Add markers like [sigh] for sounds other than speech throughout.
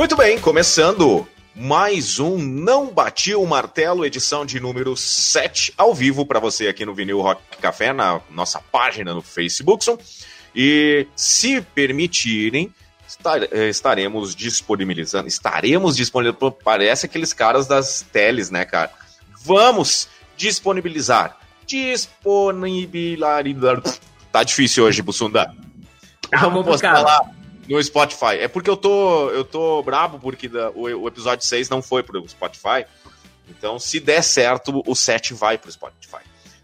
Muito bem, começando mais um Não Bati o Martelo, edição de número 7, ao vivo para você aqui no Vinil Rock Café, na nossa página no Facebook. E se permitirem, eh, estaremos disponibilizando, estaremos disponibilizando, parece aqueles caras das teles, né, cara? Vamos disponibilizar, disponibilizar, tá difícil hoje, Bussunda. Vamos postar lá no Spotify. É porque eu tô, eu tô brabo porque da, o, o, episódio 6 não foi pro Spotify. Então, se der certo, o 7 vai pro Spotify.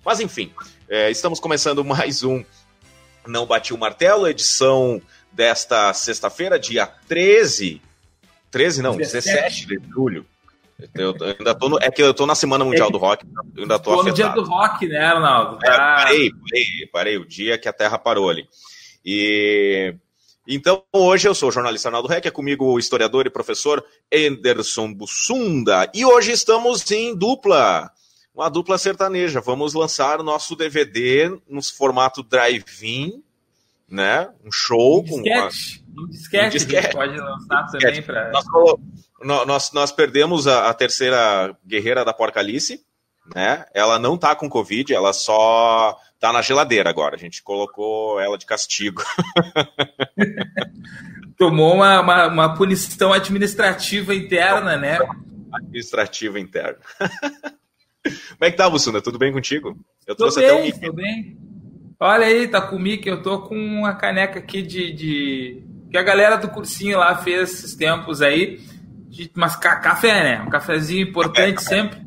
Mas enfim, é, estamos começando [laughs] mais um Não Bati o Martelo, edição desta sexta-feira, dia 13. 13 não, 17, 17 de julho. Eu, eu, ainda tô no, é que eu tô na Semana Mundial do Rock, eu ainda tô, tô afetado. no dia do rock, né, Ronaldo? É, parei, parei, parei, o dia que a Terra parou ali. E então, hoje eu sou o jornalista Arnaldo Reck, é comigo o historiador e professor Anderson Bussunda. E hoje estamos em dupla, uma dupla sertaneja. Vamos lançar o nosso DVD no formato drive-in, né? Um show um disquete. com. Uma... Um disquete, um disquete. pode lançar um também para. Nós, nós, nós, perdemos a, a terceira guerreira da Porcalice, né? Ela não tá com Covid, ela só tá na geladeira agora. A gente colocou ela de castigo. [laughs] Tomou uma, uma, uma, punição administrativa interna, né? Administrativa interna. [laughs] Como é que tá, Bussuna? Tudo bem contigo? Eu tô trouxe bem, até um. Tô bem. Olha aí, tá com o mic. Eu tô com uma caneca aqui de, de... que a galera do cursinho lá fez esses tempos aí. De... Mas café, né? Um cafezinho importante café, sempre.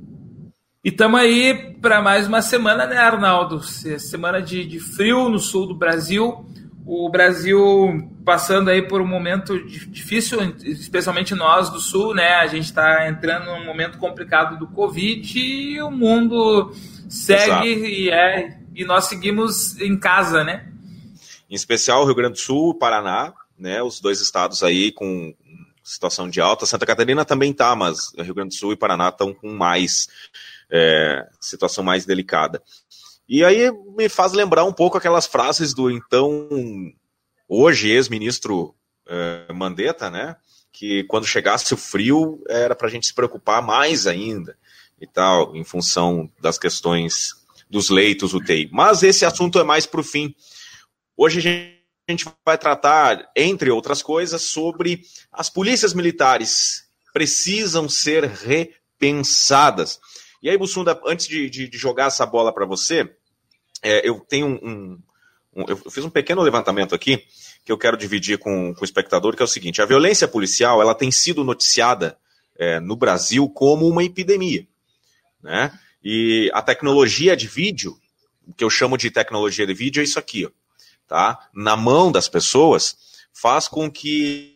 E estamos aí para mais uma semana, né, Arnaldo? Semana de, de, frio no sul do Brasil. O Brasil passando aí por um momento difícil, especialmente nós do sul, né? A gente está entrando num momento complicado do Covid e o mundo segue e, é, e nós seguimos em casa, né? Em especial o Rio Grande do Sul, Paraná, né? Os dois estados aí com situação de alta. Santa Catarina também tá, mas Rio Grande do Sul e Paraná estão com mais é, situação mais delicada. E aí me faz lembrar um pouco aquelas frases do então, hoje, ex-ministro é, Mandetta, né? Que quando chegasse o frio era para a gente se preocupar mais ainda e tal, em função das questões dos leitos UTI. Mas esse assunto é mais para o fim. Hoje a gente vai tratar, entre outras coisas, sobre as polícias militares precisam ser repensadas. E aí, Bussunda, antes de, de, de jogar essa bola para você, é, eu tenho um, um, Eu fiz um pequeno levantamento aqui que eu quero dividir com, com o espectador, que é o seguinte: a violência policial ela tem sido noticiada é, no Brasil como uma epidemia. Né? E a tecnologia de vídeo, o que eu chamo de tecnologia de vídeo, é isso aqui, ó, tá? Na mão das pessoas, faz com que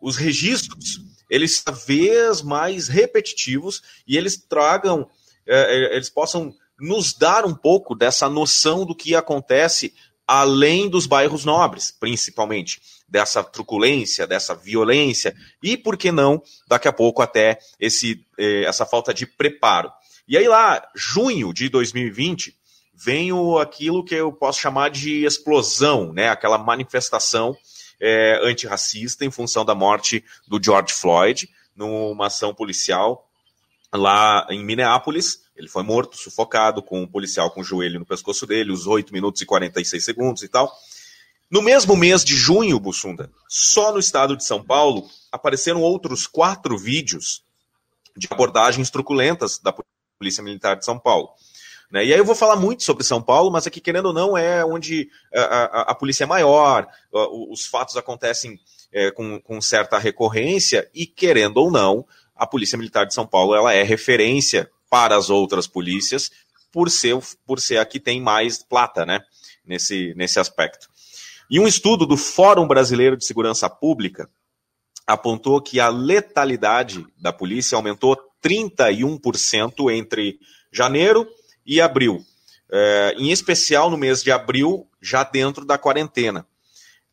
os registros eles cada vez mais repetitivos e eles tragam, é, é, eles possam nos dar um pouco dessa noção do que acontece além dos bairros nobres, principalmente, dessa truculência, dessa violência e, por que não, daqui a pouco até esse, é, essa falta de preparo. E aí lá, junho de 2020, vem o, aquilo que eu posso chamar de explosão, né? aquela manifestação é, antirracista em função da morte do George Floyd, numa ação policial lá em Minneapolis. Ele foi morto, sufocado, com um policial com o joelho no pescoço dele, os 8 minutos e 46 segundos e tal. No mesmo mês de junho, Bussunda, só no estado de São Paulo, apareceram outros quatro vídeos de abordagens truculentas da Polícia Militar de São Paulo. Né? E aí eu vou falar muito sobre São Paulo, mas aqui, querendo ou não, é onde a, a, a polícia é maior, os fatos acontecem é, com, com certa recorrência, e querendo ou não, a Polícia Militar de São Paulo ela é referência para as outras polícias, por ser, por ser a que tem mais plata, né? Nesse, nesse aspecto. E um estudo do Fórum Brasileiro de Segurança Pública apontou que a letalidade da polícia aumentou 31% entre janeiro e abril. É, em especial no mês de abril, já dentro da quarentena.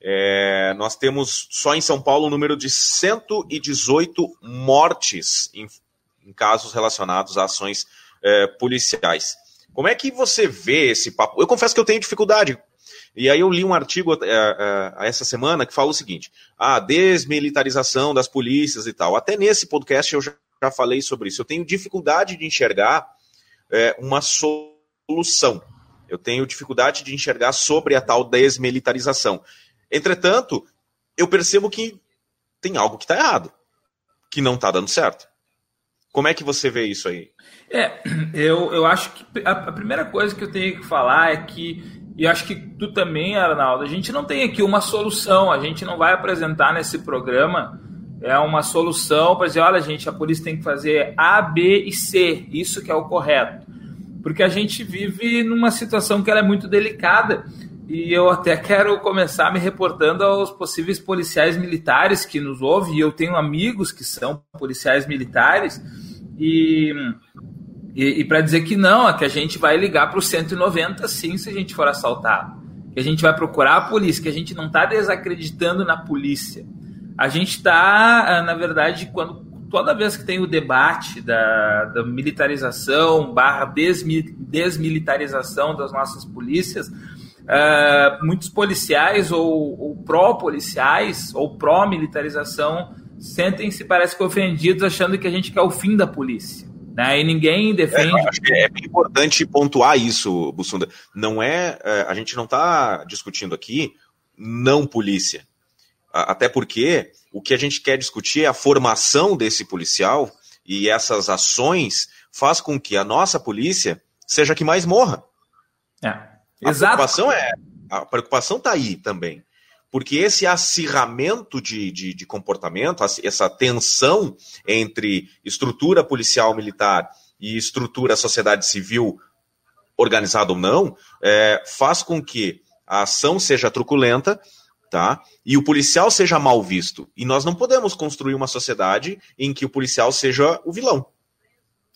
É, nós temos só em São Paulo o número de 118 mortes em, em casos relacionados a ações é, policiais. Como é que você vê esse papo? Eu confesso que eu tenho dificuldade E aí eu li um artigo é, é, essa semana que fala o seguinte: a desmilitarização das polícias e tal. Até nesse podcast eu já falei sobre isso. Eu tenho dificuldade de enxergar é, uma solução. Eu tenho dificuldade de enxergar sobre a tal desmilitarização. Entretanto, eu percebo que tem algo que está errado, que não está dando certo. Como é que você vê isso aí? É, eu, eu acho que a, a primeira coisa que eu tenho que falar é que e acho que tu também, Arnaldo, a gente não tem aqui uma solução, a gente não vai apresentar nesse programa é uma solução para dizer, olha, gente, a polícia tem que fazer A, B e C, isso que é o correto. Porque a gente vive numa situação que ela é muito delicada e eu até quero começar me reportando aos possíveis policiais militares que nos ouvem, e eu tenho amigos que são policiais militares, e e, e para dizer que não, é que a gente vai ligar para o 190 sim se a gente for assaltado. Que a gente vai procurar a polícia, que a gente não está desacreditando na polícia. A gente está, ah, na verdade, quando toda vez que tem o debate da, da militarização barra desmilitarização das nossas polícias, uh, muitos policiais ou, ou pró-policiais ou pró-militarização sentem-se, parece que, ofendidos, achando que a gente quer o fim da polícia. Né? E ninguém defende. É, é importante pontuar isso, Bussunda. Não é, é a gente não está discutindo aqui não polícia. Até porque o que a gente quer discutir é a formação desse policial e essas ações faz com que a nossa polícia seja a que mais morra. É. A preocupação é a preocupação está aí também porque esse acirramento de, de, de, comportamento, essa tensão entre estrutura policial militar e estrutura sociedade civil, organizada ou não, é, faz com que a ação seja truculenta, tá? E o policial seja mal visto. E nós não podemos construir uma sociedade em que o policial seja o vilão.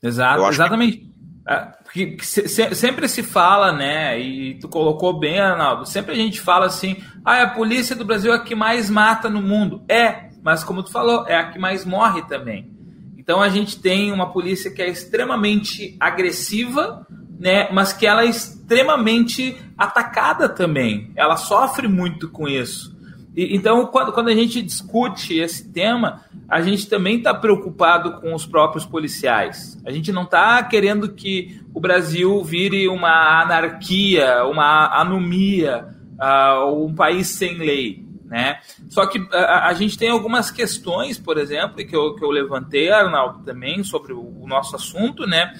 Exato, exatamente. Que... É, que, que se, sempre se fala, né? E tu colocou bem, Arnaldo. Sempre a gente fala assim: ah, a polícia do Brasil é a que mais mata no mundo. É, mas como tu falou, é a que mais morre também. Então a gente tem uma polícia que é extremamente agressiva, né? Mas que ela é extremamente atacada também. Ela sofre muito com isso. E, então, quando, quando a gente discute esse tema, a gente também está preocupado com os próprios policiais. A gente não está querendo que o Brasil vire uma anarquia, uma anomia, uh, um país sem lei. Né? Só que a, a, gente tem algumas questões, por exemplo, que eu, que eu levantei, Arnaldo, também, sobre o, o nosso assunto. Né?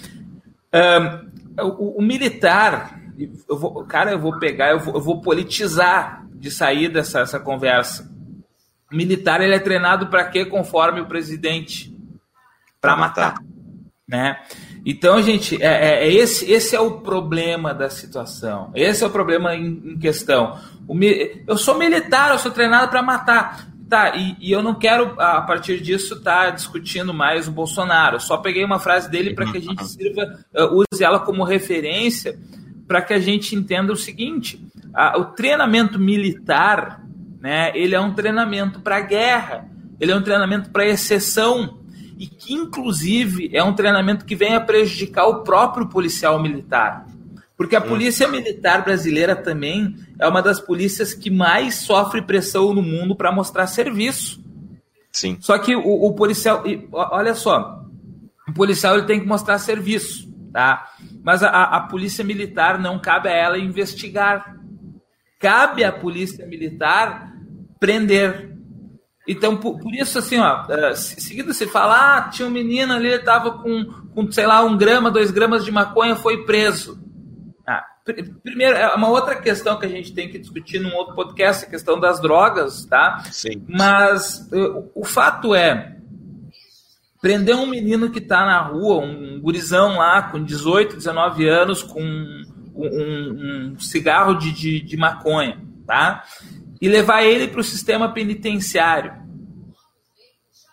Uh, o, o, militar, eu vou, cara, eu vou pegar, eu vou, eu vou politizar de sair dessa essa conversa. O militar ele é treinado para quê? Conforme o presidente para matar, matar, né? Então, gente, é, é, é, esse, esse é o problema da situação. Esse é o problema em, em questão. O, eu sou militar, eu sou treinado para matar. Tá, e, e, eu não quero, a partir disso, estar tá discutindo mais o Bolsonaro. Só peguei uma frase dele para que a gente sirva, uh, use ela como referência, para que a gente entenda o seguinte: a, o treinamento militar, né, ele é um treinamento para guerra, ele é um treinamento para exceção e que inclusive é um treinamento que vem a prejudicar o próprio policial militar. Porque a hum. polícia militar brasileira também é uma das polícias que mais sofre pressão no mundo para mostrar serviço. Sim. Só que o, o, policial, olha só, o policial ele tem que mostrar serviço, tá? Mas a, a polícia militar não cabe a ela investigar cabe à polícia militar prender. Então, por, por isso, assim, ó, uh, seguido se fala, ah, tinha um menino ali, ele estava com, com, sei lá, um grama, dois gramas de maconha, foi preso. Pr primeiro, é uma outra questão que a gente tem que discutir num outro podcast, a questão das drogas, tá? Sim. Mas uh, o fato é, prender um menino que está na rua, um gurizão lá com 18, 19 anos, com um, um cigarro de, de, de, maconha, tá? E levar ele para o sistema penitenciário.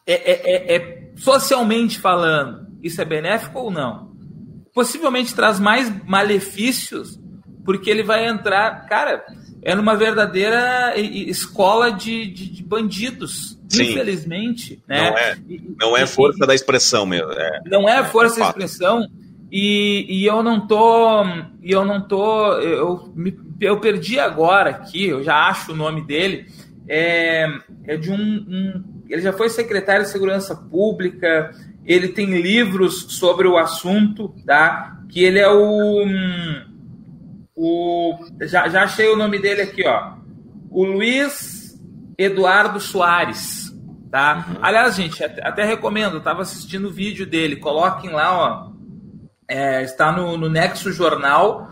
É, é, é, é, socialmente falando, isso é benéfico ou não? Possivelmente traz mais malefícios, porque ele vai entrar, cara, é numa verdadeira escola de, de, de bandidos. Sim. Infelizmente, né? Não é, não é força e, da expressão mesmo. É, não é força da expressão E, e eu não tô. E eu não tô. Eu, eu perdi agora aqui, eu já acho o nome dele. É, é de um, um. Ele já foi secretário de Segurança Pública, ele tem livros sobre o assunto, tá? Que ele é o. o já, já achei o nome dele aqui, ó. O Luiz Eduardo Soares, tá? Uhum. Aliás, gente, até, até recomendo, eu tava assistindo o vídeo dele, coloquem lá, ó é, está no, no Nexo Jornal.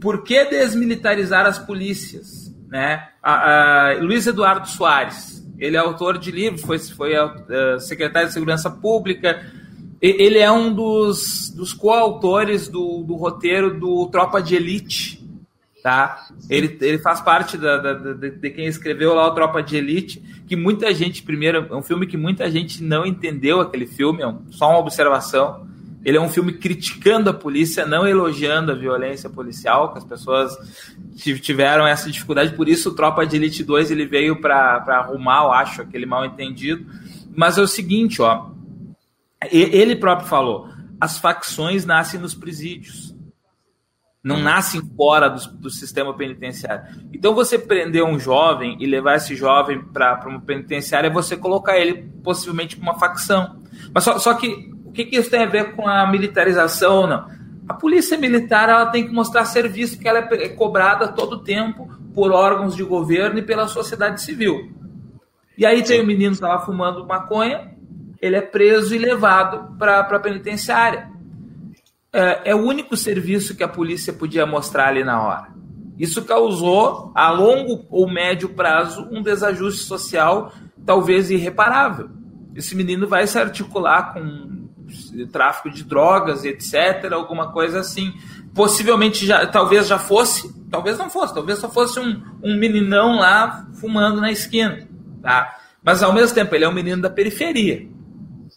Por que desmilitarizar as polícias? Né? A, a, Luiz Eduardo Soares, ele é autor de livros, foi, foi uh, secretário de Segurança Pública. Ele é um dos, dos coautores do, do roteiro do Tropa de Elite. Tá? Ele, ele faz parte da, da, de, de quem escreveu lá o Tropa de Elite, que muita gente, primeiro, é um filme que muita gente não entendeu aquele filme, é só uma observação. Ele é um filme criticando a polícia, não elogiando a violência policial, que as pessoas tiveram essa dificuldade. Por isso, o Tropa de Elite 2 ele veio para arrumar, eu acho, aquele mal entendido. Mas é o seguinte, ó. Ele próprio falou: as facções nascem nos presídios. Não hum. nascem fora do, do sistema penitenciário. Então, você prender um jovem e levar esse jovem para uma penitenciária é você colocar ele possivelmente para uma facção. Mas só, só que o que, que isso tem a ver com a militarização ou não? A polícia militar ela tem que mostrar serviço que ela é cobrada todo o tempo por órgãos de governo e pela sociedade civil. E aí tem o um menino que estava fumando maconha, ele é preso e levado para a penitenciária. É, é, o único serviço que a polícia podia mostrar ali na hora. Isso causou, a longo ou médio prazo, um desajuste social talvez irreparável. Esse menino vai se articular com tráfico de drogas, etc., alguma coisa assim. Possivelmente já, talvez já fosse, talvez não fosse, talvez só fosse um, um meninão lá fumando na esquina, tá? Mas ao mesmo tempo ele é um menino da periferia,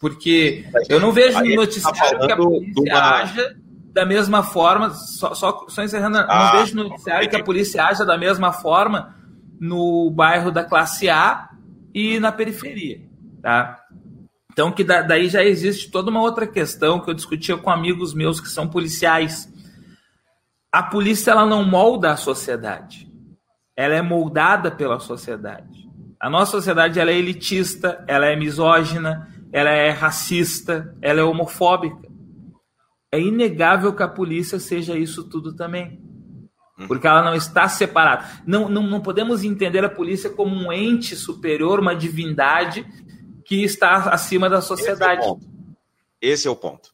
porque eu não vejo no noticiário tá que a polícia uma... haja da mesma forma, só, só, só encerrando, ah, não vejo no noticiário que a polícia haja da mesma forma no bairro da classe A e na periferia, tá? Então, que daí já existe toda uma outra questão que eu discutia com amigos meus que são policiais. A polícia ela não molda a sociedade. Ela é moldada pela sociedade. A nossa sociedade ela é elitista, ela é misógina, ela é racista, ela é homofóbica. É inegável que a polícia seja isso tudo também. Porque ela não está separada. Não, não, não podemos entender a polícia como um ente superior, uma divindade que está acima da sociedade. Esse é o ponto. Esse é o ponto.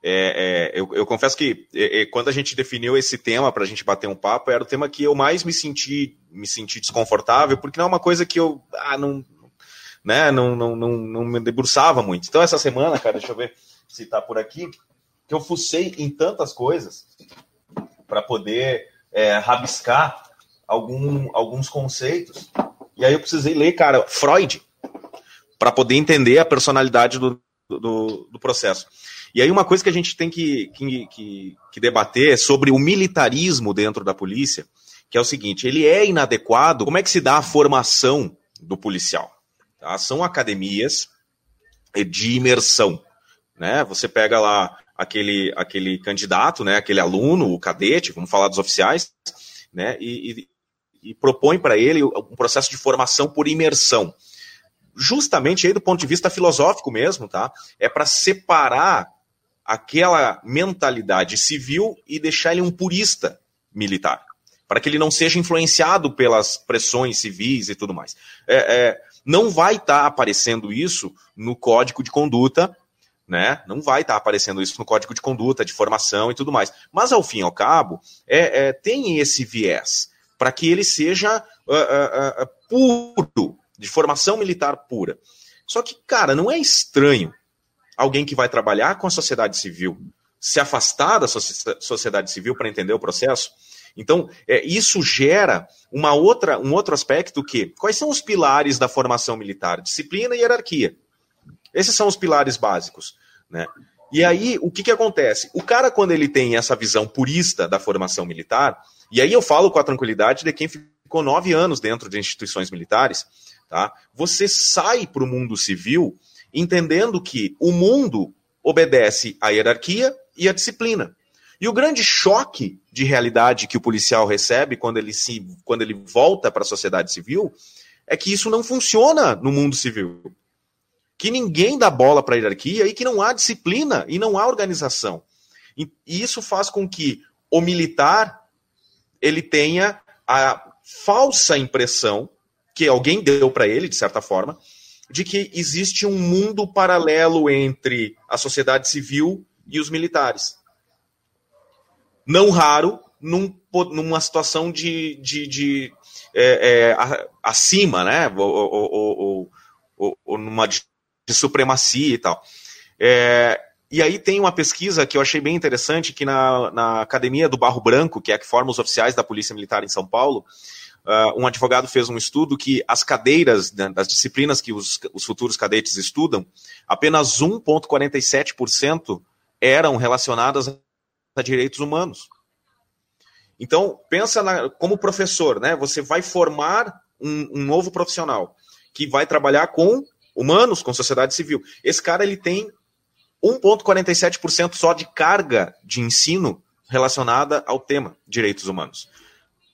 É, é, eu, eu, confesso que é, é quando a gente definiu esse tema para a gente bater um papo, era o tema que eu mais me senti, me senti desconfortável, porque não é uma coisa que eu ah, não, né, não, não, não, não me debruçava muito. Então, essa semana, cara, deixa eu ver se está por aqui, que eu fucei em tantas coisas para poder é, rabiscar algum, alguns conceitos. E aí eu precisei ler, cara, Freud para poder entender a personalidade do, do, do, processo. E aí uma coisa que a gente tem que, que, que, que debater é sobre o militarismo dentro da polícia, que é o seguinte, ele é inadequado, como é que se dá a formação do policial? Tá? São academias de imersão. Né? Você pega lá aquele, aquele candidato, né? aquele aluno, o cadete, vamos falar dos oficiais, né? e, e, e propõe para ele um processo de formação por imersão justamente aí do ponto de vista filosófico mesmo, tá? É para separar aquela mentalidade civil e deixar ele um purista militar, para que ele não seja influenciado pelas pressões civis e tudo mais. É, é, não vai estar tá aparecendo isso no código de conduta, né? Não vai estar tá aparecendo isso no código de conduta, de formação e tudo mais. Mas ao fim e ao cabo, é, é tem esse viés para que ele seja uh, uh, uh, puro de formação militar pura. Só que, cara, não é estranho alguém que vai trabalhar com a sociedade civil se afastar da sociedade civil para entender o processo? Então, é, isso gera uma outra, um outro aspecto que, quais são os pilares da formação militar? Disciplina e hierarquia. Esses são os pilares básicos, né? E aí, o que, que acontece? O cara, quando ele tem essa visão purista da formação militar, e aí eu falo com a tranquilidade de quem ficou nove anos dentro de instituições militares, Tá? Você sai para o mundo civil entendendo que o mundo obedece à hierarquia e a disciplina. E o grande choque de realidade que o policial recebe quando ele, se, quando ele volta para a sociedade civil é que isso não funciona no mundo civil. Que ninguém dá bola para a hierarquia e que não há disciplina e não há organização. E isso faz com que o militar ele tenha a falsa impressão que alguém deu para ele, de certa forma, de que existe um mundo paralelo entre a sociedade civil e os militares não raro, num, numa situação de, de, de é, é, acima, né? Ou, ou, ou, ou, numa de, de supremacia e tal. É, e aí tem uma pesquisa que eu achei bem interessante, que na, na Academia do Barro Branco, que é a que forma os oficiais da Polícia Militar em São Paulo, uh, um advogado fez um estudo que as cadeiras né, das disciplinas que os, os futuros cadetes estudam, apenas 1,47% eram relacionadas a direitos humanos. Então, pensa na, como professor, né? Você vai formar um, um, novo profissional que vai trabalhar com humanos, com sociedade civil. Esse cara ele tem 1,47% só de carga de ensino relacionada ao tema direitos humanos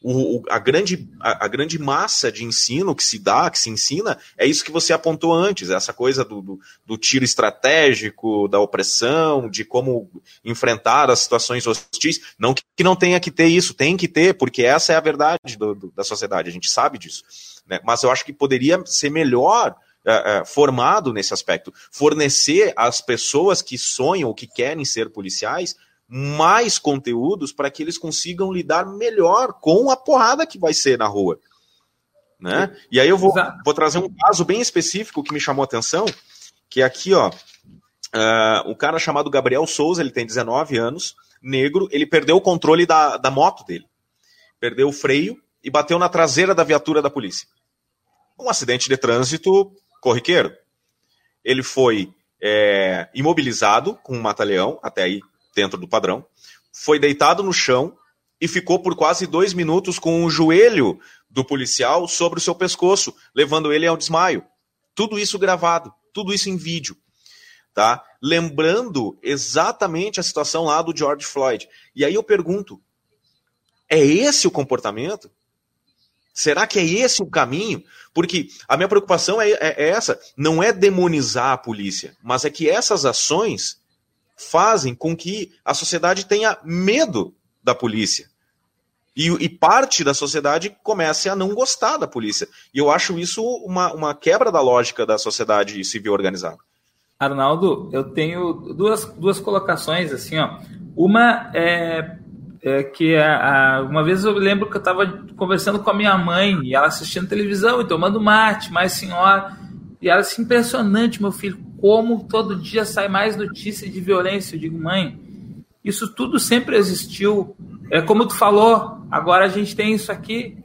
o, o, a, grande, a, a, grande massa de ensino que se dá, que se ensina, é isso que você apontou antes, essa coisa do, do, do tiro estratégico, da opressão, de como enfrentar as situações hostis. Não que, que não tenha que ter isso, tem que ter, porque essa é a verdade do, da sociedade, a gente sabe disso. Né? Mas eu acho que poderia ser melhor é, é, formado nesse aspecto, fornecer às pessoas que sonham ou que querem ser policiais mais conteúdos para que eles consigam lidar melhor com a porrada que vai ser na rua. Né? E aí eu vou, vou trazer um caso bem específico que me chamou a atenção, que é aqui, ó, uh, um cara chamado Gabriel Souza, ele tem 19 anos, negro, ele perdeu o controle da, da moto dele. Perdeu o freio e bateu na traseira da viatura da polícia. Um acidente de trânsito corriqueiro. Ele foi é, imobilizado com um mata-leão, até aí dentro do padrão, foi deitado no chão e ficou por quase dois minutos com o joelho do policial sobre o seu pescoço, levando ele ao desmaio. Tudo isso gravado, tudo isso em vídeo. Tá? Lembrando exatamente a situação lá do George Floyd. E aí eu pergunto: é esse o comportamento? Será que é esse o caminho? Porque a minha preocupação é, é, é essa: não é demonizar a polícia, mas é que essas ações fazem com que a sociedade tenha medo da polícia. E, e, parte da sociedade comece a não gostar da polícia. E eu acho isso uma, uma quebra da lógica da sociedade civil organizada. Arnaldo, eu tenho duas, duas colocações assim, ó. Uma é, é que a, a, uma vez eu lembro que eu estava conversando com a minha mãe e ela assistindo televisão e tomando mate, mais senhora. E ela disse, impressionante, meu filho, como todo dia sai mais notícia de violência. Eu digo, mãe, isso tudo sempre existiu. É como tu falou, agora a gente tem isso aqui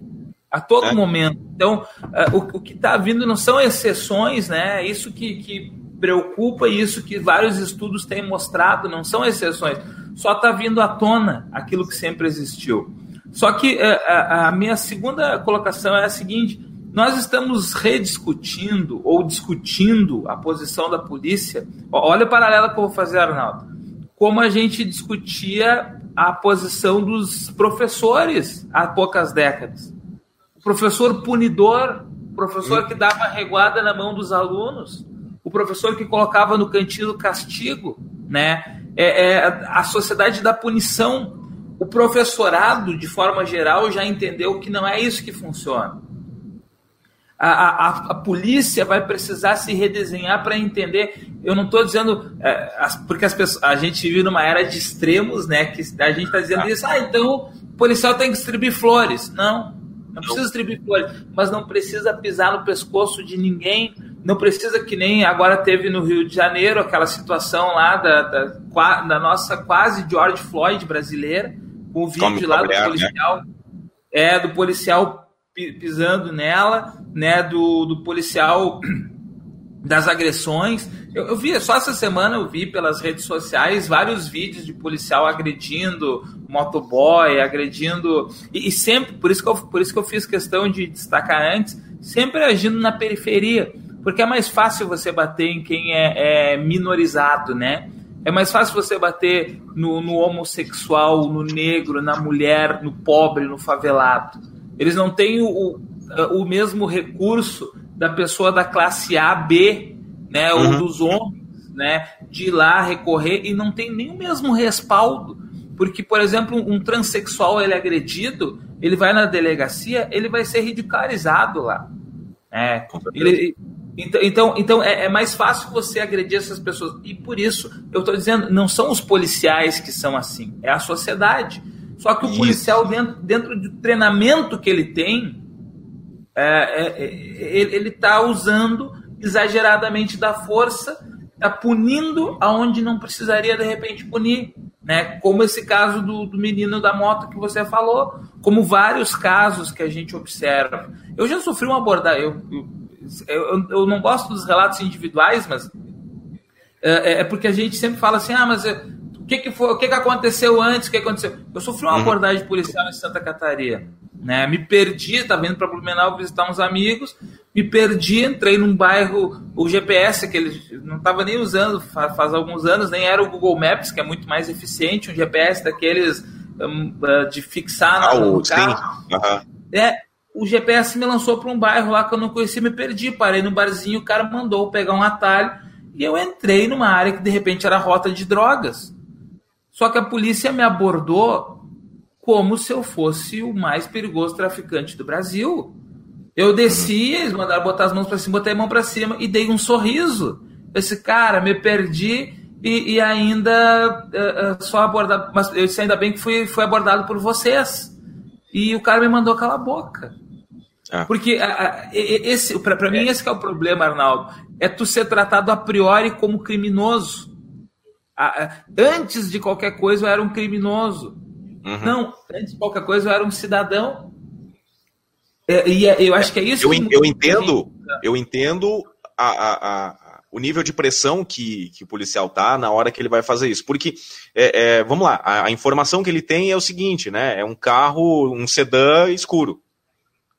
a todo é. momento. Então, é, o, o que está vindo não são exceções, né? Isso que, que preocupa e isso que vários estudos têm mostrado não são exceções. Só está vindo à tona aquilo que sempre existiu. Só que a, é, a minha segunda colocação é a seguinte: nós estamos rediscutindo ou discutindo a posição da polícia. Olha o paralelo que eu vou fazer, Arnaldo. Como a gente discutia a posição dos professores há poucas décadas. O professor punidor, o professor que dava reguada na mão dos alunos, o professor que colocava no cantinho castigo, né? É, é a sociedade da punição. O professorado, de forma geral, já entendeu que não é isso que funciona a, a, a, polícia vai precisar se redesenhar para entender. Eu não estou dizendo. É, as, porque as pessoas, a gente vive numa era de extremos, né? Que a gente está dizendo isso, ah, então o policial tem que distribuir flores. Não, não precisa distribuir flores, mas não precisa pisar no pescoço de ninguém. Não precisa que nem agora teve no Rio de Janeiro aquela situação lá da, da, da nossa quase George Floyd brasileira, com o vídeo Como lá do né? policial. Né? É, do policial pisando nela, né, do, do policial [clears throat] das agressões. Eu, eu, vi, só essa semana eu vi pelas redes sociais vários vídeos de policial agredindo motoboy, agredindo. E, e, sempre, por isso, que eu, por isso que eu fiz questão de destacar antes, sempre agindo na periferia. Porque é mais fácil você bater em quem é, é minorizado, né? É mais fácil você bater no, no homossexual, no negro, na mulher, no pobre, no favelado. Eles não têm o, o mesmo recurso da pessoa da classe A, B, né, uhum. ou dos homens, né, de ir lá recorrer e não tem nem o mesmo respaldo. Porque, por exemplo, um transexual ele é agredido, ele vai na delegacia, ele vai ser ridicularizado lá. É, ele, então, então, então é, é, mais fácil você agredir essas pessoas. E por isso, eu estou dizendo, não são os policiais que são assim, é a sociedade. Só que o isso. policial, dentro, dentro do treinamento que ele tem, é, é, é ele está usando exageradamente da força, está punindo aonde não precisaria de repente punir. Né? Como esse caso do, do menino da moto que você falou, como vários casos que a gente observa. Eu já sofri uma abordagem. Eu, eu, eu, eu não gosto dos relatos individuais, mas é, é, é porque a gente sempre fala assim: ah, mas o que, que foi, o que, que aconteceu antes? O que aconteceu? Eu sofri uma uhum. abordagem policial em Santa Catarina. Né? Me perdi, estava indo para Blumenau visitar uns amigos, me perdi, entrei num bairro, o GPS, que ele não estava nem usando faz, faz, alguns anos, nem era o Google Maps, que é muito mais eficiente, um GPS daqueles um, de fixar ah, no, carro. Uhum. É, o GPS me lançou para um bairro lá que eu não conhecia, me perdi, parei no barzinho, o cara mandou pegar um atalho e eu entrei numa área que de repente era rota de drogas. Só que a polícia me abordou como se eu fosse o mais perigoso traficante do Brasil. Eu desci, eles mandaram botar as mãos para cima, botei a mão para cima e dei um sorriso. Esse cara, me perdi e, e ainda uh, uh, só abordado, mas eu disse ainda bem que fui, fui abordado por vocês. E o cara me mandou calar a boca. Ah. Porque uh, esse, para mim, esse é o problema, Arnaldo. É tu ser tratado a priori como criminoso. Antes de qualquer coisa, eu era um criminoso. Uhum. Não, antes de qualquer coisa eu era um cidadão. É, e é, eu acho que é isso. Eu, que eu entendo, eu entendo a, a, a, o nível de pressão que, que o policial tá na hora que ele vai fazer isso. Porque, é, é, vamos lá, a, informação que ele tem é o seguinte, né? É um carro, um sedã escuro,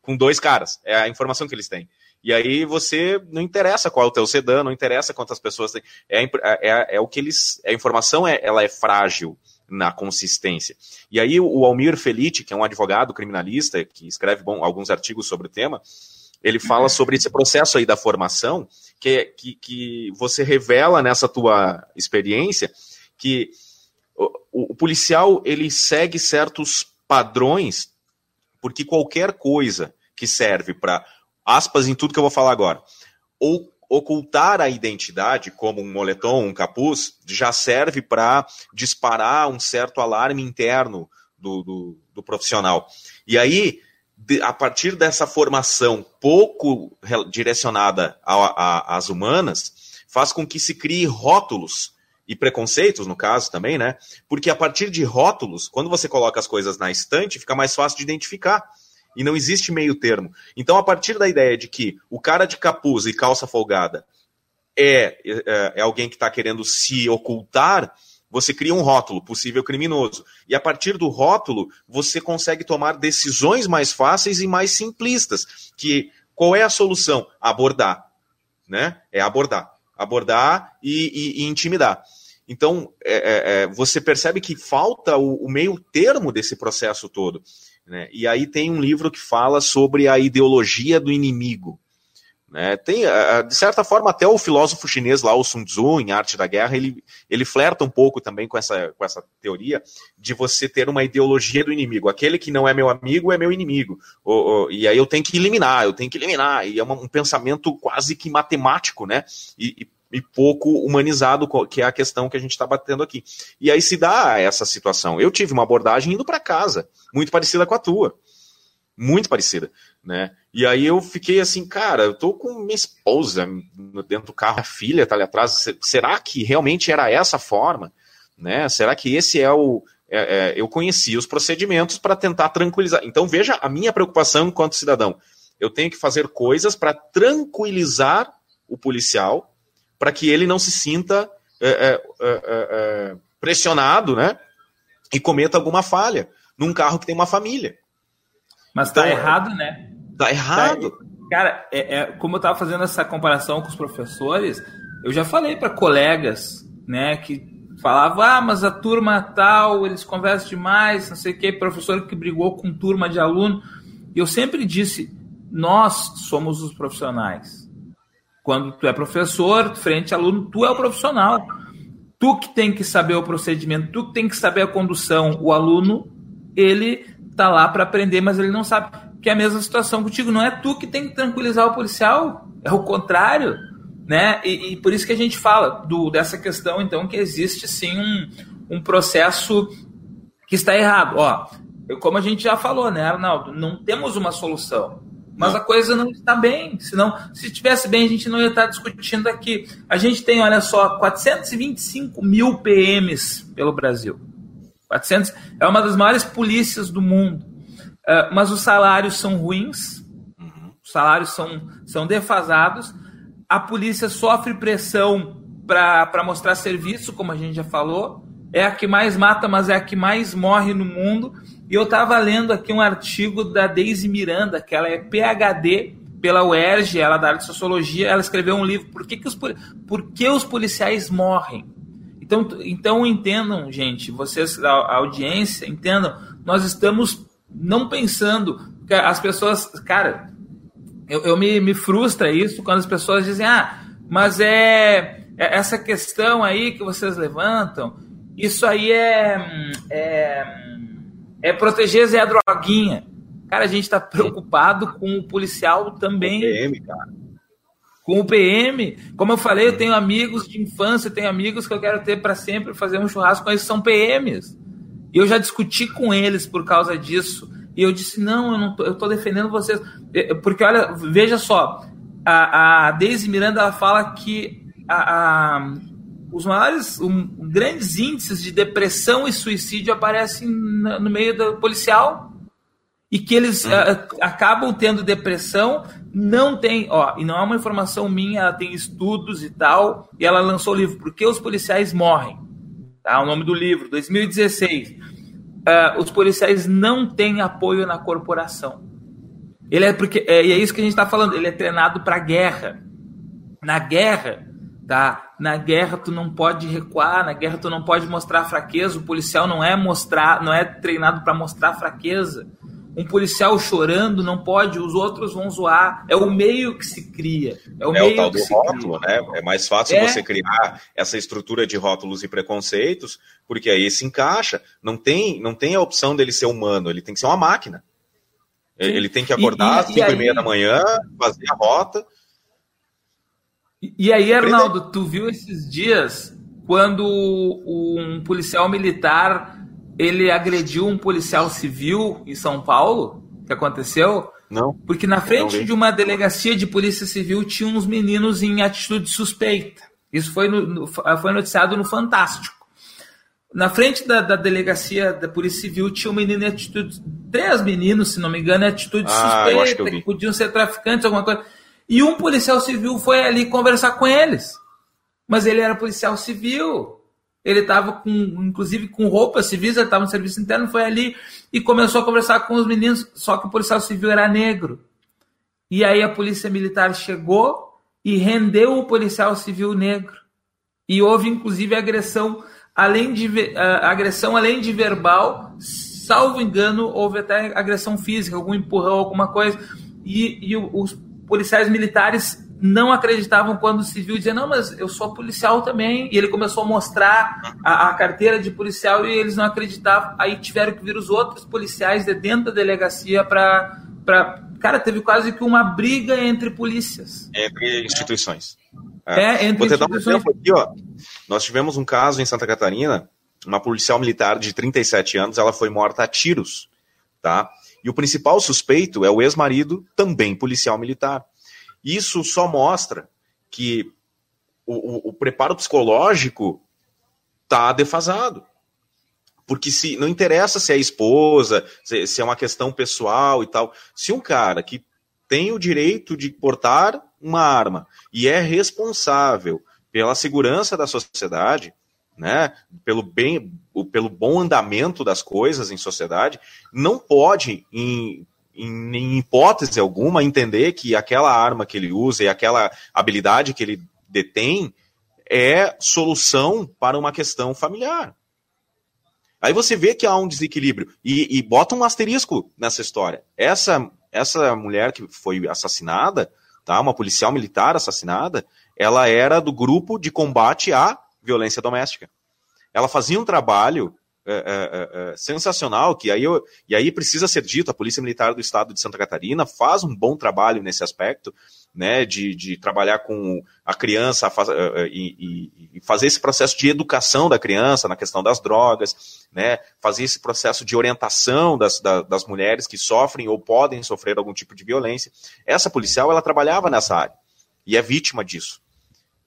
com dois caras. É a informação que eles têm. E aí você não interessa qual é o teu sedã, não interessa quantas pessoas tem. É, é, é, é o que eles. A informação é, ela é frágil na consistência. E aí o Almir Felite, que é um advogado criminalista, que escreve bom, alguns artigos sobre o tema, ele fala uhum. sobre esse processo aí da formação, que, que, que você revela nessa tua experiência que o, o policial ele segue certos padrões, porque qualquer coisa que serve para aspas em tudo que eu vou falar agora, ou ocultar a identidade, como um moletom, um capuz, já serve para disparar um certo alarme interno do, do, do profissional. E aí, de, a partir dessa formação pouco direcionada às humanas, faz com que se crie rótulos e preconceitos, no caso também, né? Porque a partir de rótulos, quando você coloca as coisas na estante, fica mais fácil de identificar e não existe meio termo. Então, a partir da ideia de que o cara de capuz e calça folgada é, é, é alguém que está querendo se ocultar, você cria um rótulo, possível criminoso. E a partir do rótulo, você consegue tomar decisões mais fáceis e mais simplistas. Que qual é a solução? Abordar. Né? É abordar. Abordar e, e, e intimidar. Então, é, é, é você percebe que falta o, o meio termo desse processo todo. Né? E aí tem um livro que fala sobre a ideologia do inimigo. Né? Tem, de certa forma, até o filósofo chinês lá, o Sun Tzu, em Arte da Guerra, ele, ele flerta um pouco também com essa, com essa teoria de você ter uma ideologia do inimigo. Aquele que não é meu amigo é meu inimigo. e aí eu tenho que eliminar, eu tenho que eliminar. E é um pensamento quase que matemático, né? E, e e pouco humanizado, que é a questão que a gente está batendo aqui. E aí se dá essa situação. Eu tive uma abordagem indo para casa, muito parecida com a tua. Muito parecida, né? E aí eu fiquei assim, cara, eu tô com minha esposa dentro do carro, a filha tá ali atrás. Será que realmente era essa forma? Né? Será que esse é o. É, é, eu conheci os procedimentos para tentar tranquilizar. Então veja a minha preocupação enquanto cidadão. Eu tenho que fazer coisas para tranquilizar o policial para que ele não se sinta é é, é, é, é, pressionado, né? E cometa alguma falha num carro que tem uma família. Mas tá então, errado, né? Tá errado. Tá, cara, é, como eu tava fazendo essa comparação com os professores, eu já falei para colegas, né, que falava, ah, mas a turma tal, eles conversam demais, não sei o que, professor que brigou com turma de aluno. E eu sempre disse, nós somos os profissionais. Quando tu é professor, frente aluno, tu é o profissional. Tu que tem que saber o procedimento, tu que tem que saber a condução. O aluno, ele tá lá para aprender, mas ele não sabe. Que é a mesma situação contigo. Não é tu que tem que tranquilizar o policial, é o contrário. Né? E, e por isso que a gente fala do, dessa questão, então, que existe sim um, um processo que está errado. Ó, como a gente já falou, né, Arnaldo? Não temos uma solução. Mas a coisa não está bem. Senão, se estivesse bem, a gente não ia estar discutindo aqui. A gente tem, olha só, 425 mil PMs pelo Brasil. 400 é uma das maiores polícias do mundo. Uh, mas os salários são ruins, uhum. os salários são, são defasados. A polícia sofre pressão para mostrar serviço, como a gente já falou. É a que mais mata, mas é a que mais morre no mundo. E eu estava lendo aqui um artigo da Daisy Miranda, que ela é PhD pela UERJ, ela é da área de sociologia, ela escreveu um livro Por que, que, os, por que os policiais morrem? Então, então entendam, gente, vocês, a, a audiência, entendam, nós estamos não pensando, as pessoas, cara, eu, eu me, me frustra isso quando as pessoas dizem, ah, mas é, é essa questão aí que vocês levantam, isso aí é, é é proteger Zé Droguinha. Cara, a gente está preocupado com o policial também. Com o PM, cara. Com o PM. Como eu falei, eu tenho amigos de infância, tenho amigos que eu quero ter para sempre, fazer um churrasco com eles, são PMs. E eu já discuti com eles por causa disso. E eu disse: não, eu não tô, eu tô defendendo vocês. Porque, olha, veja só, a, a Deise Miranda ela fala que a, a os maiores, um, grandes índices de depressão e suicídio aparecem no, no meio do policial e que eles uhum. acabam tendo depressão, não tem, ó, e não é uma informação minha, ela tem estudos e tal, e ela lançou o livro Por que os policiais morrem? Tá, o nome do livro, 2016. Uh, ah, os policiais não têm apoio na corporação. Ele é porque é, e é isso que a gente está falando. Ele é treinado para guerra. Na guerra, tá? Na guerra tu não pode recuar, na guerra tu não pode mostrar fraqueza. O policial não é mostrar, não é treinado para mostrar fraqueza. Um policial chorando não pode, os outros vão zoar. É o meio que se cria. É o, é meio o tal do rótulo, cria. né? É mais fácil é. você criar essa estrutura de rótulos e preconceitos, porque aí se encaixa. Não tem, não tem a opção dele ser humano, ele tem que ser uma máquina. Sim. Ele tem que acordar às cinco e, aí... e meia da manhã, fazer a rota e aí, Arnaldo, tu viu esses dias quando um policial militar ele agrediu um policial civil em São Paulo? Que aconteceu? Não. Porque na frente de uma delegacia de polícia civil tinha uns meninos em atitude suspeita. Isso foi, no, foi noticiado no Fantástico. Na frente da, da, delegacia da Polícia Civil tinha um menino em atitude. Três meninos, se não me engano, em atitude ah, suspeita, que, que podiam ser traficantes, alguma coisa. E um policial civil foi ali conversar com eles. Mas ele era policial civil. Ele estava com, inclusive, com roupas civis, ele estava no serviço interno, foi ali e começou a conversar com os meninos, só que o policial civil era negro. E aí a polícia militar chegou e rendeu o policial civil negro. E houve, inclusive, agressão, além de uh, agressão além de verbal, salvo engano, houve até agressão física, algum empurrão, alguma coisa. E, e os policiais militares não acreditavam quando o civil dizia, não, mas eu sou policial também. E ele começou a mostrar a, a, carteira de policial e eles não acreditavam. Aí tiveram que vir os outros policiais de dentro da delegacia para. Cara, teve quase que uma briga entre polícias. Entre instituições. É, é entre Vou instituições. Dar um exemplo aqui, ó. Nós tivemos um caso em Santa Catarina, uma policial militar de 37 anos, ela foi morta a tiros, tá? E o principal suspeito é o ex-marido, também policial militar. Isso só mostra que o, o, o preparo psicológico está defasado. Porque se não interessa se é esposa, se, se, é uma questão pessoal e tal. Se um cara que tem o direito de portar uma arma e é responsável pela segurança da sociedade, né, pelo bem, pelo bom andamento das coisas em sociedade, não pode, em, em, em, hipótese alguma, entender que aquela arma que ele usa e aquela habilidade que ele detém é solução para uma questão familiar. Aí você vê que há um desequilíbrio e, e bota um asterisco nessa história. Essa essa mulher que foi assassinada, tá, uma policial militar assassinada, ela era do grupo de combate à violência doméstica. Ela fazia um trabalho é, é, é, sensacional, que aí, eu, e aí precisa ser dito, a Polícia Militar do Estado de Santa Catarina faz um bom trabalho nesse aspecto, né, de, de trabalhar com a criança faz, e, e, fazer esse processo de educação da criança na questão das drogas, né, fazer esse processo de orientação das, das, das mulheres que sofrem ou podem sofrer algum tipo de violência. Essa policial, ela trabalhava nessa área e é vítima disso.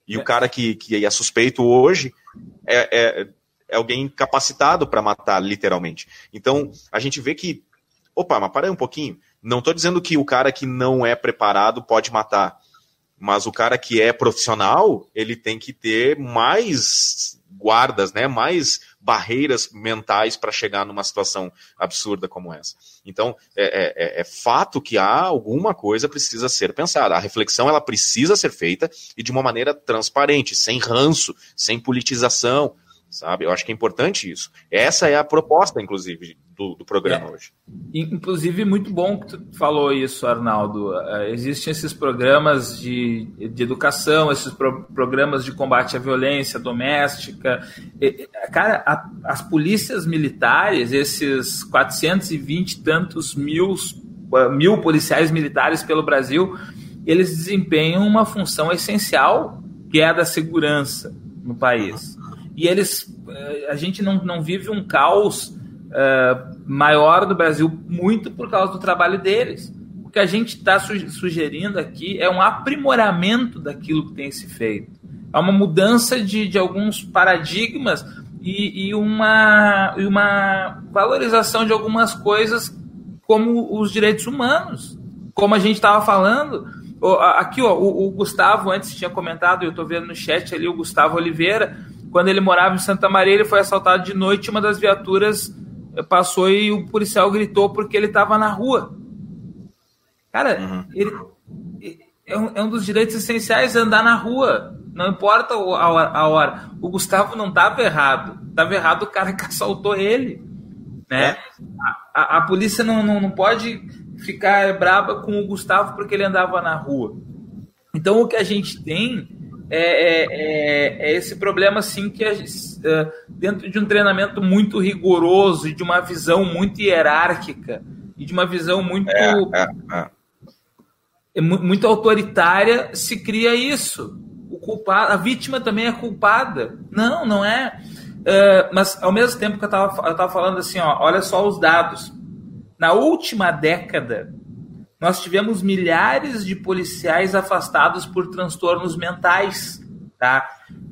E é. o cara que, que é suspeito hoje é, é é alguém capacitado para matar, literalmente. Então, a gente vê que. Opa, mas para aí um pouquinho. Não estou dizendo que o cara que não é preparado pode matar. Mas o cara que é profissional, ele tem que ter mais guardas, né? Mais barreiras mentais para chegar numa situação absurda como essa. Então, é, é, é, fato que há alguma coisa precisa ser pensada. A reflexão ela precisa ser feita e de uma maneira transparente, sem ranço, sem politização, sabe? Eu acho que é importante isso. Essa é a proposta, inclusive, do, do programa é, hoje. Inclusive, muito bom que tu falou isso, Arnaldo. Uh, existem esses programas de, de educação, esses pro, programas de combate à violência doméstica. Cara, a, as polícias militares, esses 420 e tantos mil, uh, mil policiais militares pelo Brasil, eles desempenham uma função essencial, que é a da segurança no país e eles eh, a gente não, não vive um caos uh, maior do Brasil muito por causa do trabalho deles. O que a gente está sugerindo aqui é um aprimoramento daquilo que tem se feito. É uma mudança de, de alguns paradigmas e, e, uma, e uma valorização de algumas coisas como os direitos humanos. Como a gente estava falando, aqui ó, o, o, Gustavo antes tinha comentado, eu estou vendo no chat ali o Gustavo Oliveira, quando ele morava em Santa Maria, ele foi assaltado de noite. Uma das viaturas passou e o policial gritou porque ele estava na rua. Cara, uhum. ele é um, é um, dos direitos essenciais andar na rua. Não importa a hora. O Gustavo não estava errado. Estava errado o cara [laughs] que assaltou ele. Né? É. A, a, a, polícia não, não, não pode ficar braba com o Gustavo porque ele andava na rua. Então o que a gente tem é, é, é, é, esse problema assim que a, é, dentro de um treinamento muito rigoroso e de uma visão muito hierárquica e de uma visão muito é, é, muito autoritária se cria isso. O culpado, a vítima também é culpada. Não, não é. mas ao mesmo tempo que eu estava falando assim, ó, olha só os dados. Na última década, nós tivemos milhares de policiais afastados por transtornos mentais. Tá?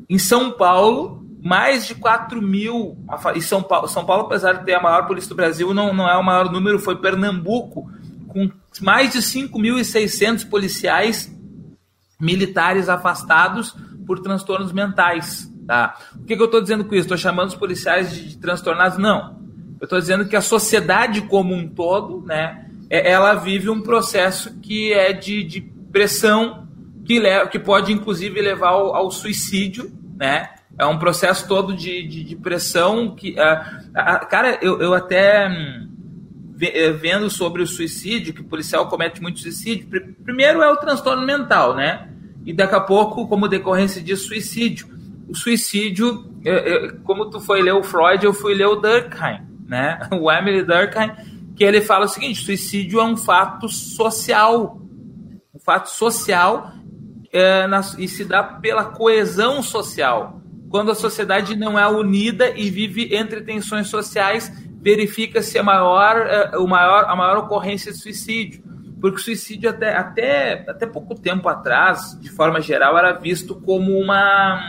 Em São Paulo, mais de 4 mil. E São Paulo, São Paulo, apesar de ter a maior polícia do Brasil, não, não é o maior número, foi Pernambuco, com mais de 5.600 policiais militares afastados por transtornos mentais. Tá? O que, que eu estou dizendo com isso? Estou chamando os policiais de, transtornados? Não. Eu estou dizendo que a sociedade como um todo, né, ela vive um processo que é de, de pressão que, leva, que pode inclusive levar ao, ao suicídio, né? É um processo todo de, de, de pressão que, uh, cara, eu, eu até hum, eh, vendo sobre o suicídio, que o policial comete muito suicídio, primeiro é o transtorno mental, né? E daqui a pouco, como decorrência de suicídio. O suicídio, como tu foi ler o Freud, eu fui ler o Durkheim, né? [laughs] O Emily Durkheim, que ele fala o seguinte: suicídio é um fato social, um fato social é, na, e se dá pela coesão social. Quando a sociedade não é unida e vive entre tensões sociais, verifica-se a maior, é, o maior, a maior ocorrência de suicídio. Porque o suicídio, até, até, até pouco tempo atrás, de forma geral, era visto como uma.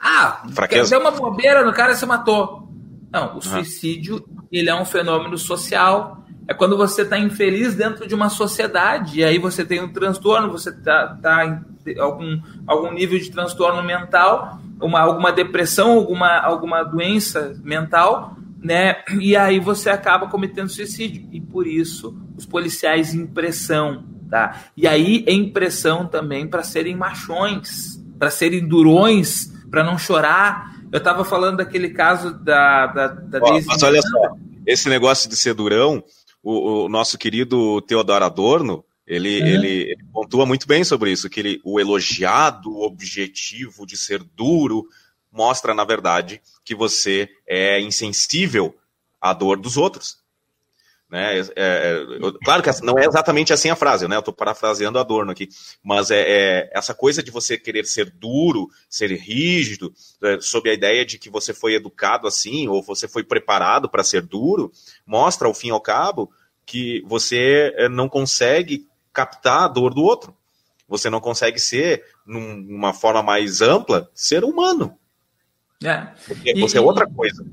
Ah, Fraqueza. deu uma bobeira no cara se matou. Não, o suicídio ele é um fenômeno social. É quando você está infeliz dentro de uma sociedade, e aí você tem um transtorno, você está tá em algum, algum nível de transtorno mental, uma, alguma depressão, alguma, alguma doença mental, né? E aí você acaba cometendo suicídio. E por isso os policiais impressão, tá? E aí é impressão também para serem machões, para serem durões, para não chorar. Eu estava falando daquele caso da, da, da Ó, Mas olha só, esse negócio de ser durão, o, o nosso querido Teodoro Adorno, ele, uhum. ele, ele, pontua muito bem sobre isso, que ele, o elogiado objetivo de ser duro mostra, na verdade, que você é insensível à dor dos outros. Né? É, é, claro que não é exatamente assim a frase, né? Eu estou parafraseando Adorno aqui, mas é, é, essa coisa de você querer ser duro, ser rígido, é, sob a ideia de que você foi educado assim ou você foi preparado para ser duro, mostra ao fim e ao cabo que você é, não consegue captar a dor do outro. Você não consegue ser, numa forma mais ampla, ser humano. É. Porque e, você é outra coisa.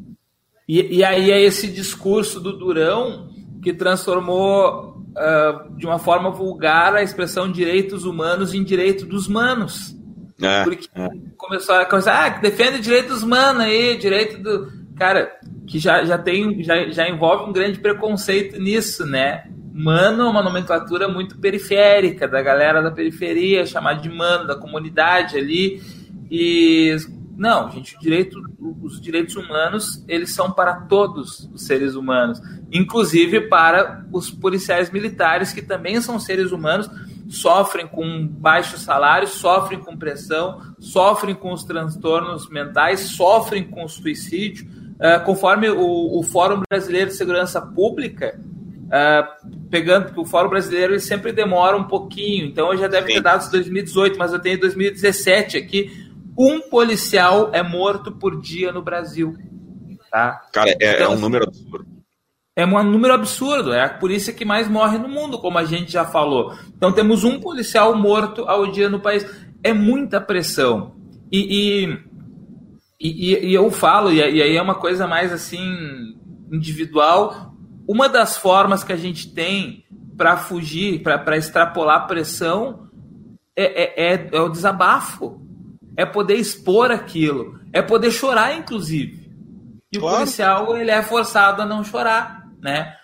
E, e aí é esse discurso do Durão que transformou uh, de uma forma vulgar a expressão direitos humanos em direito dos manos. É, Porque é. começou a começar, ah, defende direitos humanos aí, direito do. Cara, que já, já tem, já, já envolve um grande preconceito nisso, né? Mano é uma nomenclatura muito periférica, da galera da periferia, chamada de mano, da comunidade ali. E não, gente, direito, os direitos humanos, eles são para todos os seres humanos, inclusive para os policiais militares, que também são seres humanos, sofrem com baixos salários, sofrem com pressão, sofrem com os transtornos mentais, sofrem com o suicídio. Uh, conforme o, o, Fórum Brasileiro de Segurança Pública, uh, pegando, porque o Fórum Brasileiro ele sempre demora um pouquinho, então eu já deve Sim. ter dados de 2018, mas eu tenho 2017 aqui um policial é morto por dia no Brasil. Tá? Cara, é, então, é um número absurdo. É um número absurdo. É a polícia que mais morre no mundo, como a gente já falou. Então temos um policial morto ao dia no país. É muita pressão. E, e, e, e eu falo, e aí é uma coisa mais assim individual. Uma das formas que a gente tem para fugir, para extrapolar pressão, é, é, é, é o desabafo é poder expor aquilo, é poder chorar, inclusive. E claro. o policial ele é forçado a não chorar, né?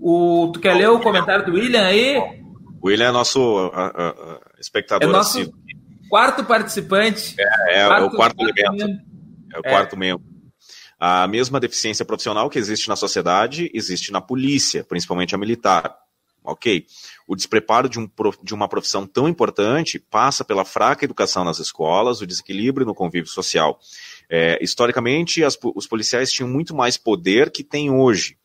O, tu quer ler o comentário do William aí? O William é nosso uh, uh, espectador é nosso assíduo. quarto participante. É, é, quarto, é o quarto elemento. É o quarto membro. A mesma deficiência profissional que existe na sociedade existe na polícia, principalmente a militar. Ok? O despreparo de, um, de uma profissão tão importante passa pela fraca educação nas escolas, o desequilíbrio no convívio social. É, historicamente, as, os policiais tinham muito mais poder que têm hoje,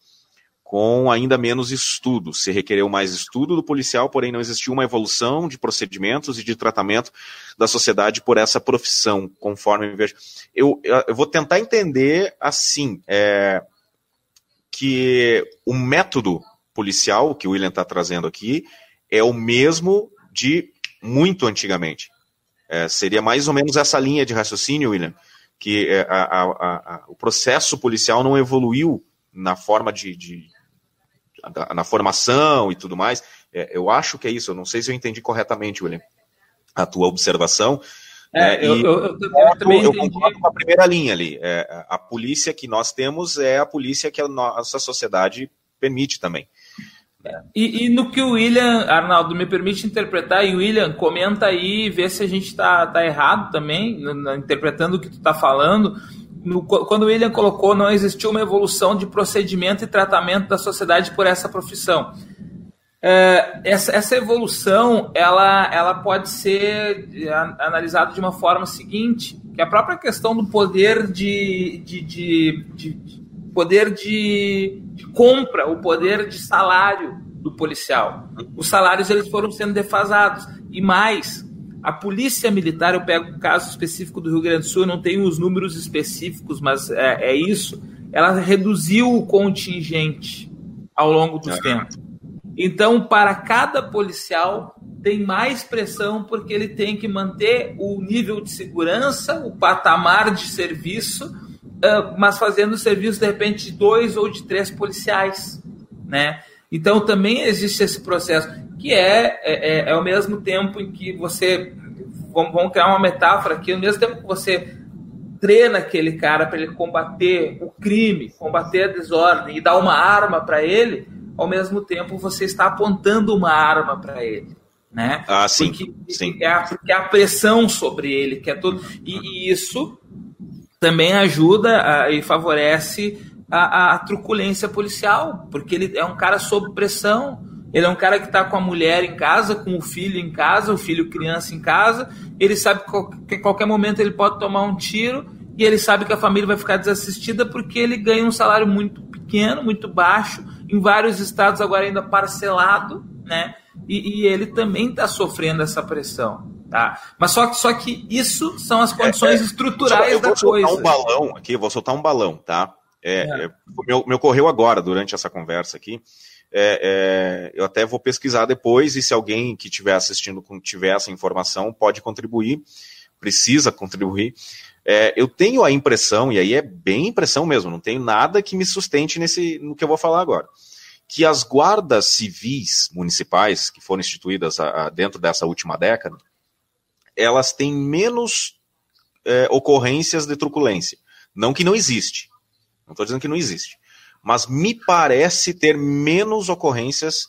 com ainda menos estudo. Se requereu mais estudo do policial, porém não existiu uma evolução de procedimentos e de tratamento da sociedade por essa profissão, conforme eu vejo. Eu, eu vou tentar entender assim, é, que o método policial que o William está trazendo aqui é o mesmo de muito antigamente. É, seria mais ou menos essa linha de raciocínio, William, que é, a, a, a, o processo policial não evoluiu na forma de, de na formação e tudo mais. É, eu acho que é isso. Eu não sei se eu entendi corretamente, William, a tua observação. É, né, eu, eu, eu, eu, também eu concordo com a primeira linha ali. É, a polícia que nós temos é a polícia que a nossa sociedade permite também. E, e, no que o William, Arnaldo, me permite interpretar, e William, comenta aí e vê se a gente está tá errado também, interpretando o que tu está falando. No, quando o William colocou, não existiu uma evolução de procedimento e tratamento da sociedade por essa profissão. É, essa, essa, evolução ela, ela pode ser analisada de uma forma seguinte, que a própria questão do poder de, de, de, de poder de, de, compra, o poder de salário do policial. Os salários eles foram sendo defasados. E mais, a polícia militar, eu pego o caso específico do Rio Grande do Sul, não tenho os números específicos, mas é, é isso. Ela reduziu o contingente ao longo dos é. tempos. Então, para cada policial, tem mais pressão porque ele tem que manter o nível de segurança, o patamar de serviço uh, mas fazendo o serviço de repente de dois ou de três policiais, né? Então também existe esse processo que é, é, é, é ao mesmo tempo em que você vamos, vamos criar uma metáfora aqui, ao mesmo tempo que você treina aquele cara para ele combater o crime, combater a desordem e dar uma arma para ele, ao mesmo tempo você está apontando uma arma para ele. né? Ah, sim. Porque, sim. É a, porque é a pressão sobre ele, que é todo. E, e isso também ajuda a, e favorece a, a, truculência policial, porque ele é um cara sob pressão. Ele é um cara que está com a mulher em casa, com o filho em casa, o filho criança em casa. Ele sabe que a qualquer momento ele pode tomar um tiro e ele sabe que a família vai ficar desassistida porque ele ganha um salário muito pequeno, muito baixo, em vários estados agora ainda parcelado, né? E, e ele também está sofrendo essa pressão. Tá? Mas só, só que isso são as condições é, é, estruturais eu vou da soltar coisa. um balão aqui, vou soltar um balão, tá? É, é. me, me ocorreu agora, durante essa conversa aqui. É, é, eu até vou pesquisar depois, e se alguém que estiver assistindo tiver essa informação, pode contribuir, precisa contribuir. É, eu tenho a impressão, e aí é bem impressão mesmo, não tenho nada que me sustente nesse, no que eu vou falar agora, que as guardas civis municipais que foram instituídas a, a, dentro dessa última década, elas têm menos é, ocorrências de truculência. Não que não existe. Não estou dizendo que não existe mas me parece ter menos ocorrências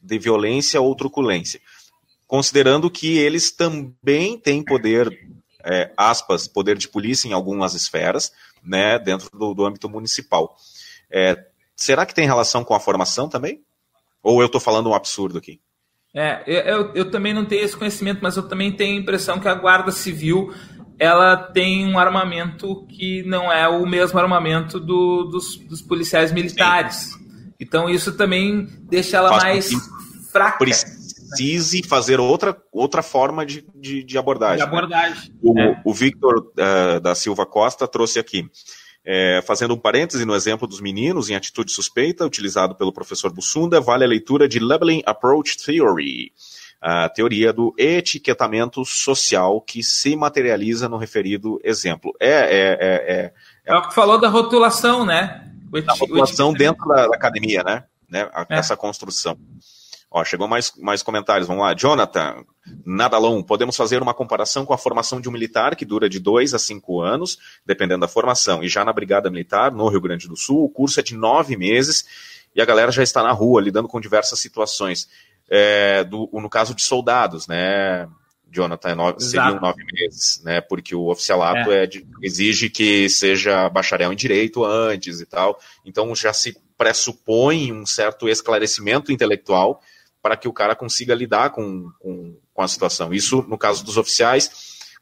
de violência ou truculência, considerando que eles também têm poder, é, aspas, poder de polícia em algumas esferas, né, dentro do, do âmbito municipal. É, será que tem relação com a formação também? Ou eu estou falando um absurdo aqui? É, eu, eu também não tenho esse conhecimento, mas eu também tenho a impressão que a Guarda Civil ela tem um armamento que não é o mesmo armamento do, dos, dos, policiais militares. Sim. Então isso também deixa ela Faz mais fraca. Precise fazer outra, outra forma de, de, de abordagem. De abordagem. O, é. o Victor uh, da Silva Costa trouxe aqui. É, fazendo um parêntese no exemplo dos meninos em atitude suspeita, utilizado pelo professor Bussunda, vale a leitura de Labeling Approach Theory, a teoria do etiquetamento social que se materializa no referido exemplo. É, é, é, é, é o que falou da rotulação, né? a rotulação dentro da, da, academia, né? né? É. Essa construção. Ó, chegou mais, mais comentários, vamos lá. Jonathan, Nadalon, podemos fazer uma comparação com a formação de um militar que dura de dois a cinco anos, dependendo da formação. E já na Brigada Militar, no Rio Grande do Sul, o curso é de nove meses e a galera já está na rua, lidando com diversas situações é, do, no caso de soldados, né, Jonathan, nove, seriam nove meses, né, porque o oficialato é. é de, exige que seja bacharel em direito antes e tal, então já se pressupõe um certo esclarecimento intelectual para que o cara consiga lidar com, com, com a situação. Isso no caso dos oficiais,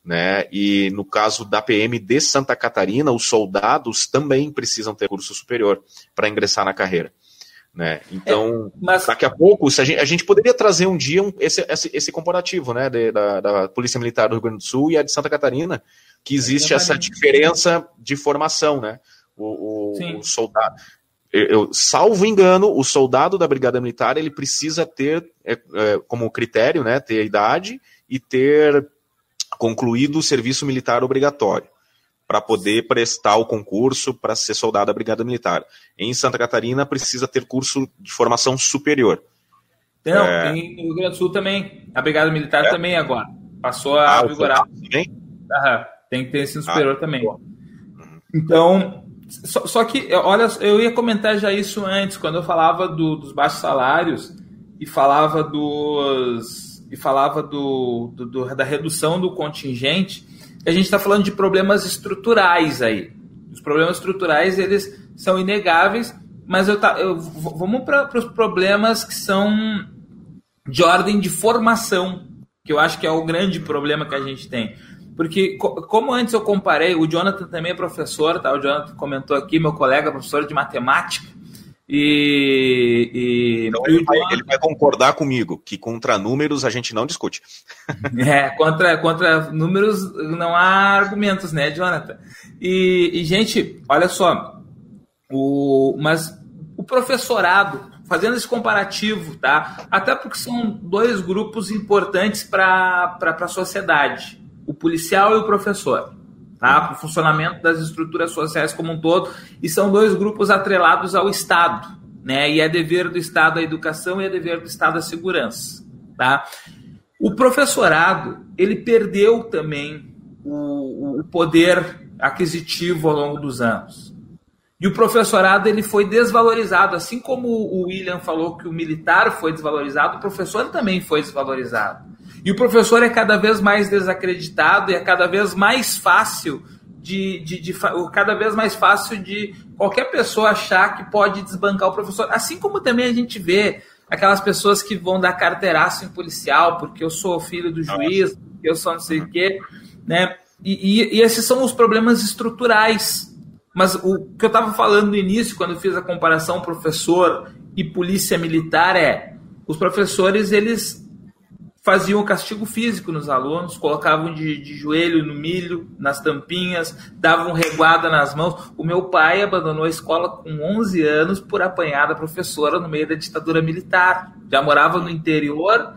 né? E no caso da PM de Santa Catarina, os soldados também precisam ter curso superior para ingressar na carreira. Né? Então, é, mas... daqui a pouco, a gente, a gente, poderia trazer um dia um, esse, esse, esse, comparativo né, de, da, da, Polícia Militar do Rio Grande do Sul e a de Santa Catarina, que existe essa diferença de formação. Né? O, o, o soldado. Eu, salvo engano, o soldado da Brigada Militar ele precisa ter é, é, como critério né, ter idade e ter concluído o serviço militar obrigatório para poder prestar o concurso para ser soldado da Brigada Militar. Em Santa Catarina, precisa ter curso de formação superior. Não, é... tem no Rio Grande do Sul também. A Brigada Militar é. também agora. Passou a ah, vigorar. Também? Aham, tem que ter ensino ah, superior ah, também. Uhum. Então, só, só, que, olha, eu ia comentar já isso antes, quando eu falava do, dos baixos salários e falava dos e falava do, do, do da redução do contingente a gente está falando de problemas estruturais aí. Os problemas estruturais, eles são inegáveis, mas eu, tá, eu vamos para os problemas que são de ordem de formação, que eu acho que é o grande problema que a gente tem. Porque, como antes eu comparei, o Jonathan também é professor, tá? O Jonathan comentou aqui, meu colega, professor de matemática, e, e, então ele, vai, ele, vai, concordar comigo que contra números a gente não discute. [laughs] É, contra, contra números não há argumentos, né, Jonathan? E, e, gente, olha só, o, mas o professorado, fazendo esse comparativo, tá? Até porque são dois grupos importantes para a sociedade: o policial e o professor tá? para o funcionamento das estruturas sociais como um todo, e são dois grupos atrelados ao Estado, né? e é dever do Estado a educação e é dever do Estado a segurança. Tá? O professorado, ele perdeu também o, o poder aquisitivo ao longo dos anos. E o professorado ele foi desvalorizado, assim como o William falou que o militar foi desvalorizado, o professor também foi desvalorizado. E o professor é cada vez mais desacreditado e é cada vez mais fácil de, de, de, cada vez mais fácil de qualquer pessoa achar que pode desbancar o professor. Assim como também a gente vê aquelas pessoas que vão dar carteiraço em policial, porque eu sou filho do juiz, eu sou não sei o quê, né? E, e, e esses são os problemas estruturais. Mas o que eu estava falando no início, quando eu fiz a comparação professor e polícia militar, é os professores eles faziam castigo físico nos alunos, colocavam de, de, joelho no milho, nas tampinhas, davam reguada nas mãos. O meu pai abandonou a escola com 11 anos por apanhar da professora no meio da ditadura militar. Já morava no interior,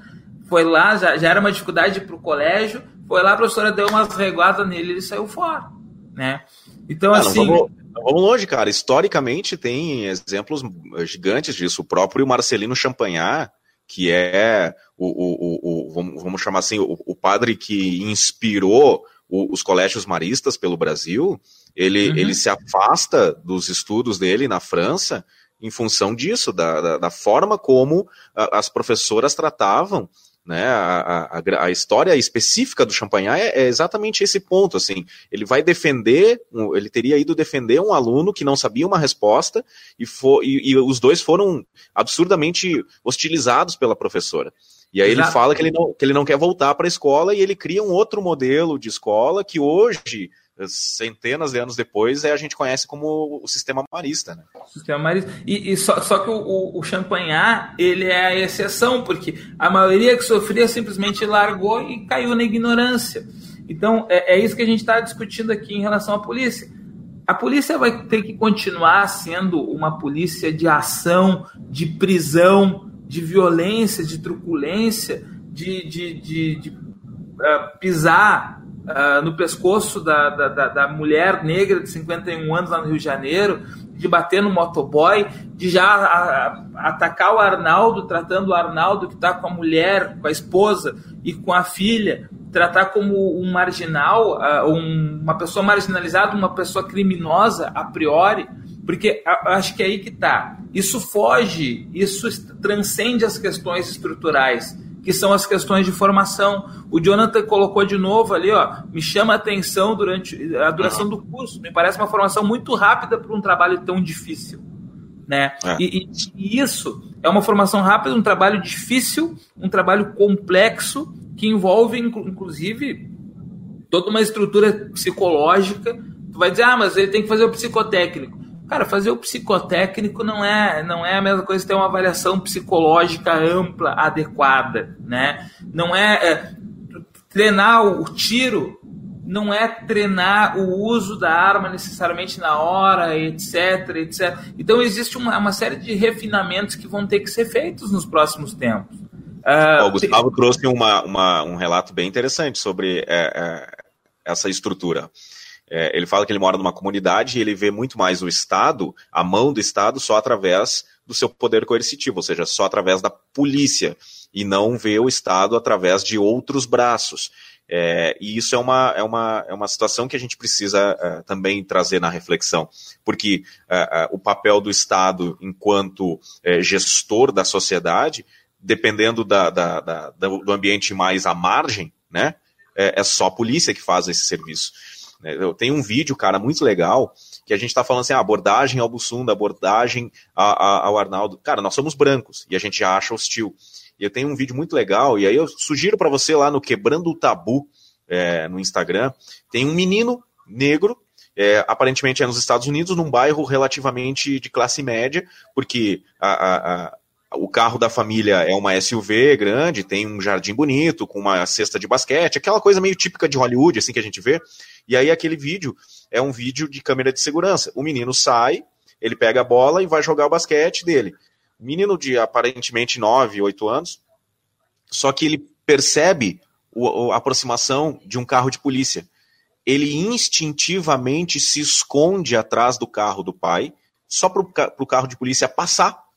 foi lá, já, já era uma dificuldade para o colégio, foi lá, a professora deu umas reguadas nele e ele saiu fora, né? Então, ah, assim... Vamos, vamos longe, cara. Historicamente, tem exemplos gigantes disso. O próprio Marcelino Champagnat, que é o, o, o, vamos, vamos chamar assim, o, o padre que inspirou os colégios maristas pelo Brasil, ele, uhum. ele se afasta dos estudos dele na França em função disso, da, da, da forma como as professoras tratavam né? A, a, a, história específica do Champagnat é, é, exatamente esse ponto. Assim, ele vai defender, ele teria ido defender um aluno que não sabia uma resposta e, for, e, e os dois foram absurdamente hostilizados pela professora. E aí Exato. ele fala que ele não, que ele não quer voltar para a escola e ele cria um outro modelo de escola que hoje centenas de anos depois, é, a gente conhece como o sistema marista. Né? Sistema marista. E, e só, só, que o, o, Champagnat, ele é a exceção, porque a maioria que sofria simplesmente largou e caiu na ignorância. Então, é, é isso que a gente está discutindo aqui em relação à polícia. A polícia vai ter que continuar sendo uma polícia de ação, de prisão, de violência, de truculência, de, de, de, de uh, pisar uh, no pescoço da, da, da, mulher negra de 51 anos lá no Rio de Janeiro, de bater no motoboy, de já a, a, atacar o Arnaldo, tratando o Arnaldo que está com a mulher, com a esposa e com a filha, tratar como um marginal, uh, um, uma pessoa marginalizada, uma pessoa criminosa a priori, porque acho que é aí que está. Isso foge, isso transcende as questões estruturais que são as questões de formação. O Jonathan colocou de novo ali, ó, me chama a atenção durante a duração do curso. Me parece uma formação muito rápida para um trabalho tão difícil. Né? É. E, e, isso é uma formação rápida, um trabalho difícil, um trabalho complexo, que envolve, inclusive, toda uma estrutura psicológica. Tu vai dizer, ah, mas ele tem que fazer o psicotécnico. Cara, fazer o psicotécnico não é, não é a mesma coisa que ter uma avaliação psicológica ampla, adequada, né? Não é, é treinar o tiro não é treinar o uso da arma necessariamente na hora, etc, etc. Então existe uma, uma série de refinamentos que vão ter que ser feitos nos próximos tempos. Uh, o Gustavo trouxe uma, uma, um relato bem interessante sobre é, é, essa estrutura. É, ele fala que ele mora numa comunidade e ele vê muito mais o Estado, a mão do Estado, só através do seu poder coercitivo, ou seja, só através da polícia, e não vê o Estado através de outros braços. É, e isso é uma, é, uma, é uma situação que a gente precisa é, também trazer na reflexão, porque é, é, o papel do Estado enquanto é, gestor da sociedade, dependendo da, da, da, do ambiente mais à margem, né, é, só a polícia que faz esse serviço. Né? Eu tenho um vídeo, cara, muito legal, que a gente está falando assim, ah, abordagem ao Bussunda, abordagem a, a, ao Arnaldo. Cara, nós somos brancos e a gente acha hostil. E eu tenho um vídeo muito legal, e aí eu sugiro para você lá no Quebrando o Tabu, é, no Instagram, tem um menino negro, é, aparentemente é nos Estados Unidos, num bairro relativamente de classe média, porque a, a, o carro da família é uma SUV grande, tem um jardim bonito, com uma cesta de basquete, aquela coisa meio típica de Hollywood, assim que a gente vê. E aí aquele vídeo é um vídeo de câmera de segurança. O menino sai, ele pega a bola e vai jogar o basquete dele. Menino de aparentemente 9, 8 anos, só que ele percebe a aproximação de um carro de polícia. Ele instintivamente se esconde atrás do carro do pai, só para o carro de polícia passar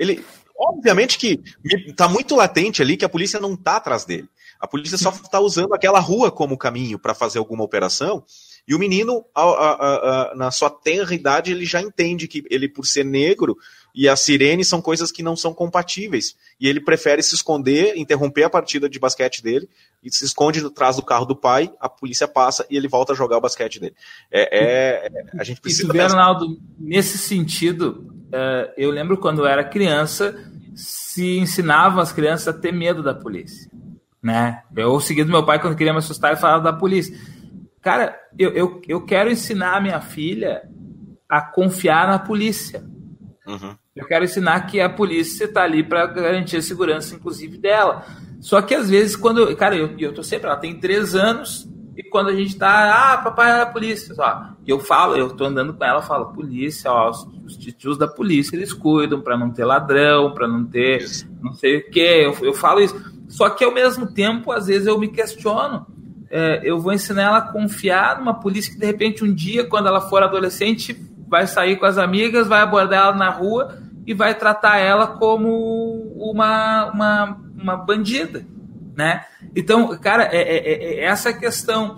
ele, obviamente que está muito latente ali que a polícia não está atrás dele. A polícia só está usando aquela rua como caminho para fazer alguma operação. E o menino, a, a, a, na sua tenra idade, ele já entende que ele, por ser negro, e a sirene são coisas que não são compatíveis. E ele prefere se esconder, interromper a partida de basquete dele, e se esconde atrás do carro do pai, a polícia passa e ele volta a jogar o basquete dele. É, é a gente precisa. Isso, Bernardo, nesse sentido, eu lembro quando eu era criança, se ensinavam as crianças a ter medo da polícia. Né? Eu segui do meu pai quando queria me assustar e falava da polícia. Cara, eu, eu, eu quero ensinar a minha filha a confiar na polícia. Uhum. Eu quero ensinar que a polícia está ali para garantir a segurança, inclusive, dela. Só que às vezes, quando. Cara, eu, eu tô sempre, ela tem três anos, e quando a gente tá, ah, papai é a polícia, ó. E eu falo, eu tô andando com ela, falo, polícia, ó, os, os tios da polícia, eles cuidam para não ter ladrão, para não ter não sei o quê. Eu, eu falo isso. Só que ao mesmo tempo, às vezes eu me questiono. É, eu vou ensinar ela a confiar numa polícia que de repente um dia, quando ela for adolescente, vai sair com as amigas, vai abordar ela na rua e vai tratar ela como uma, uma, uma bandida, né? Então, cara, é, é, é, é essa questão.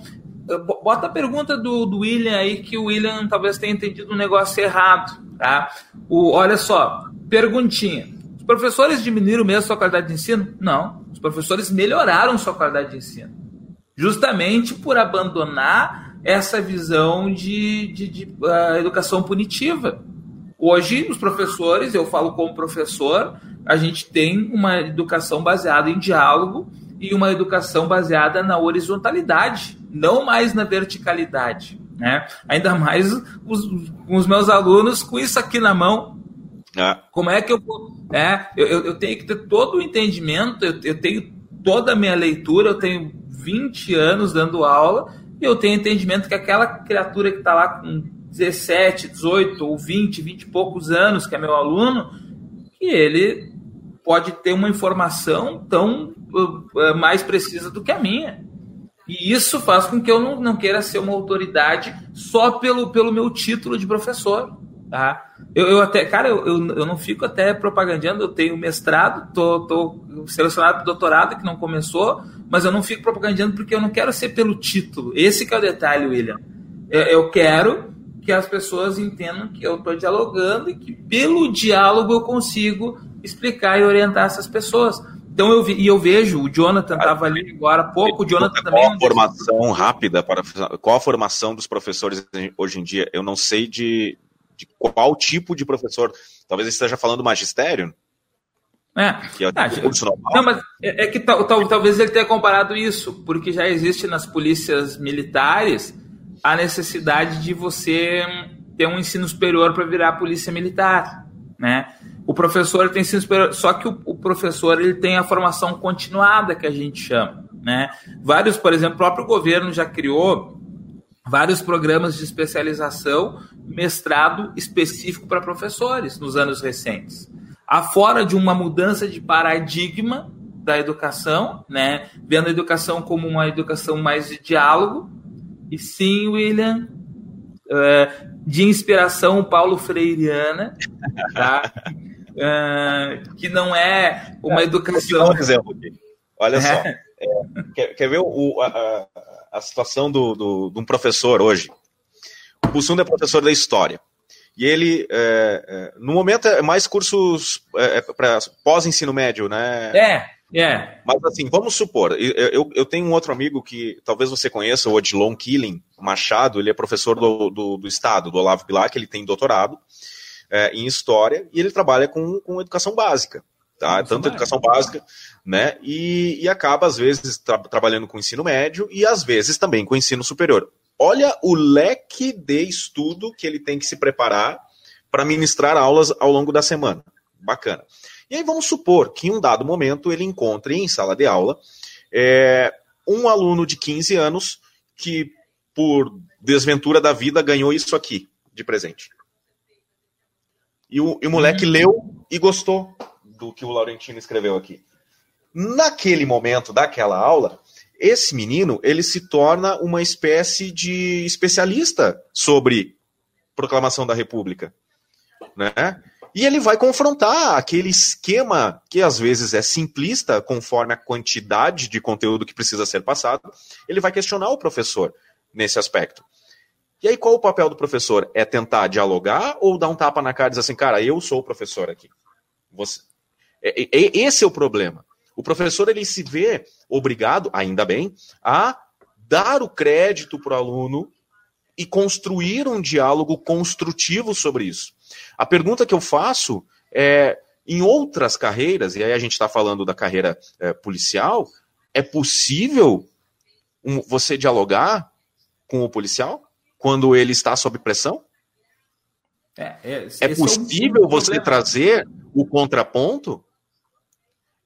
Bota a pergunta do, do William aí, que o William talvez tenha entendido um negócio errado, tá? O, olha só, perguntinha. Os professores diminuíram mesmo sua qualidade de ensino? Não. Os professores melhoraram sua qualidade de ensino. Justamente por abandonar essa visão de, de, de uh, educação punitiva. Hoje, os professores, eu falo como professor, a gente tem uma educação baseada em diálogo e uma educação baseada na horizontalidade, não mais na verticalidade. Né? Ainda mais os, os meus alunos com isso aqui na mão. É. Como é que eu vou. É, eu, eu tenho que ter todo o entendimento, eu, eu tenho toda a minha leitura, eu tenho 20 anos dando aula e eu tenho entendimento que aquela criatura que está lá com 17, 18 ou 20, 20 e poucos anos, que é meu aluno, que ele pode ter uma informação tão mais precisa do que a minha. E isso faz com que eu não, não queira ser uma autoridade só pelo, pelo meu título de professor. Tá? Eu, eu até, cara, eu, eu, eu não fico até propagandando, eu tenho mestrado, tô, tô selecionado para doutorado que não começou, mas eu não fico propagandando porque eu não quero ser pelo título. Esse que é o detalhe, William. Eu, eu quero que as pessoas entendam que eu estou dialogando e que pelo diálogo eu consigo explicar e orientar essas pessoas. Então eu vi, e eu vejo, o Jonathan estava ali agora há pouco, o Jonathan qual também. Qual a formação rápida para qual a formação dos professores hoje em dia? Eu não sei de, de qual tipo de professor. Talvez esteja falando magistério. É. Que é ah, não, mas é, é que tal, tal, talvez ele tenha comparado isso, porque já existe nas polícias militares a necessidade de você ter um ensino superior para virar polícia militar, né? O professor tem ensino superior, só que o, o, professor ele tem a formação continuada que a gente chama, né? Vários, por exemplo, o próprio governo já criou vários programas de especialização, mestrado específico para professores nos anos recentes afora de uma mudança de paradigma da educação, né? Vendo a educação como uma educação mais de diálogo, e sim, William, uh, de inspiração Paulo Freireana, tá? uh, que não é uma educação. um exemplo aqui. Olha só. É, quer, quer, ver o, a, a, situação do, do, de um professor hoje? O Bussunda é professor da história. E ele, é, é, no momento, é mais cursos é, é para pós-ensino médio, né? É, é. Mas assim, vamos supor, eu, eu, eu, tenho um outro amigo que talvez você conheça, o Odilon Killing Machado, ele é professor do, do, do Estado, do Olavo Bilac, ele tem doutorado é, em História e ele trabalha com, com educação básica. Tá? Tanto educação básica, né? E, e acaba, às vezes, tra trabalhando com ensino médio e às vezes também com ensino superior olha o leque de estudo que ele tem que se preparar para ministrar aulas ao longo da semana. Bacana. E aí vamos supor que em um dado momento ele encontre em sala de aula é, um aluno de 15 anos que, por desventura da vida, ganhou isso aqui de presente. E o, e o moleque uhum. leu e gostou do que o Laurentino escreveu aqui. Naquele momento daquela aula, esse menino ele se torna uma espécie de especialista sobre proclamação da República, né? E ele vai confrontar aquele esquema que às vezes é simplista, conforme a quantidade de conteúdo que precisa ser passado. Ele vai questionar o professor nesse aspecto. E aí, qual o papel do professor? É tentar dialogar ou dar um tapa na cara e dizer assim, cara, eu sou o professor aqui. Você... É, é, é, esse é o problema. O professor ele se vê obrigado, ainda bem, a dar o crédito para o aluno e construir um diálogo construtivo sobre isso. A pergunta que eu faço é: em outras carreiras, e aí a gente está falando da carreira é, policial, é possível um, você dialogar com o policial? quando ele está sob pressão? É, é, é possível é um você trazer o contraponto?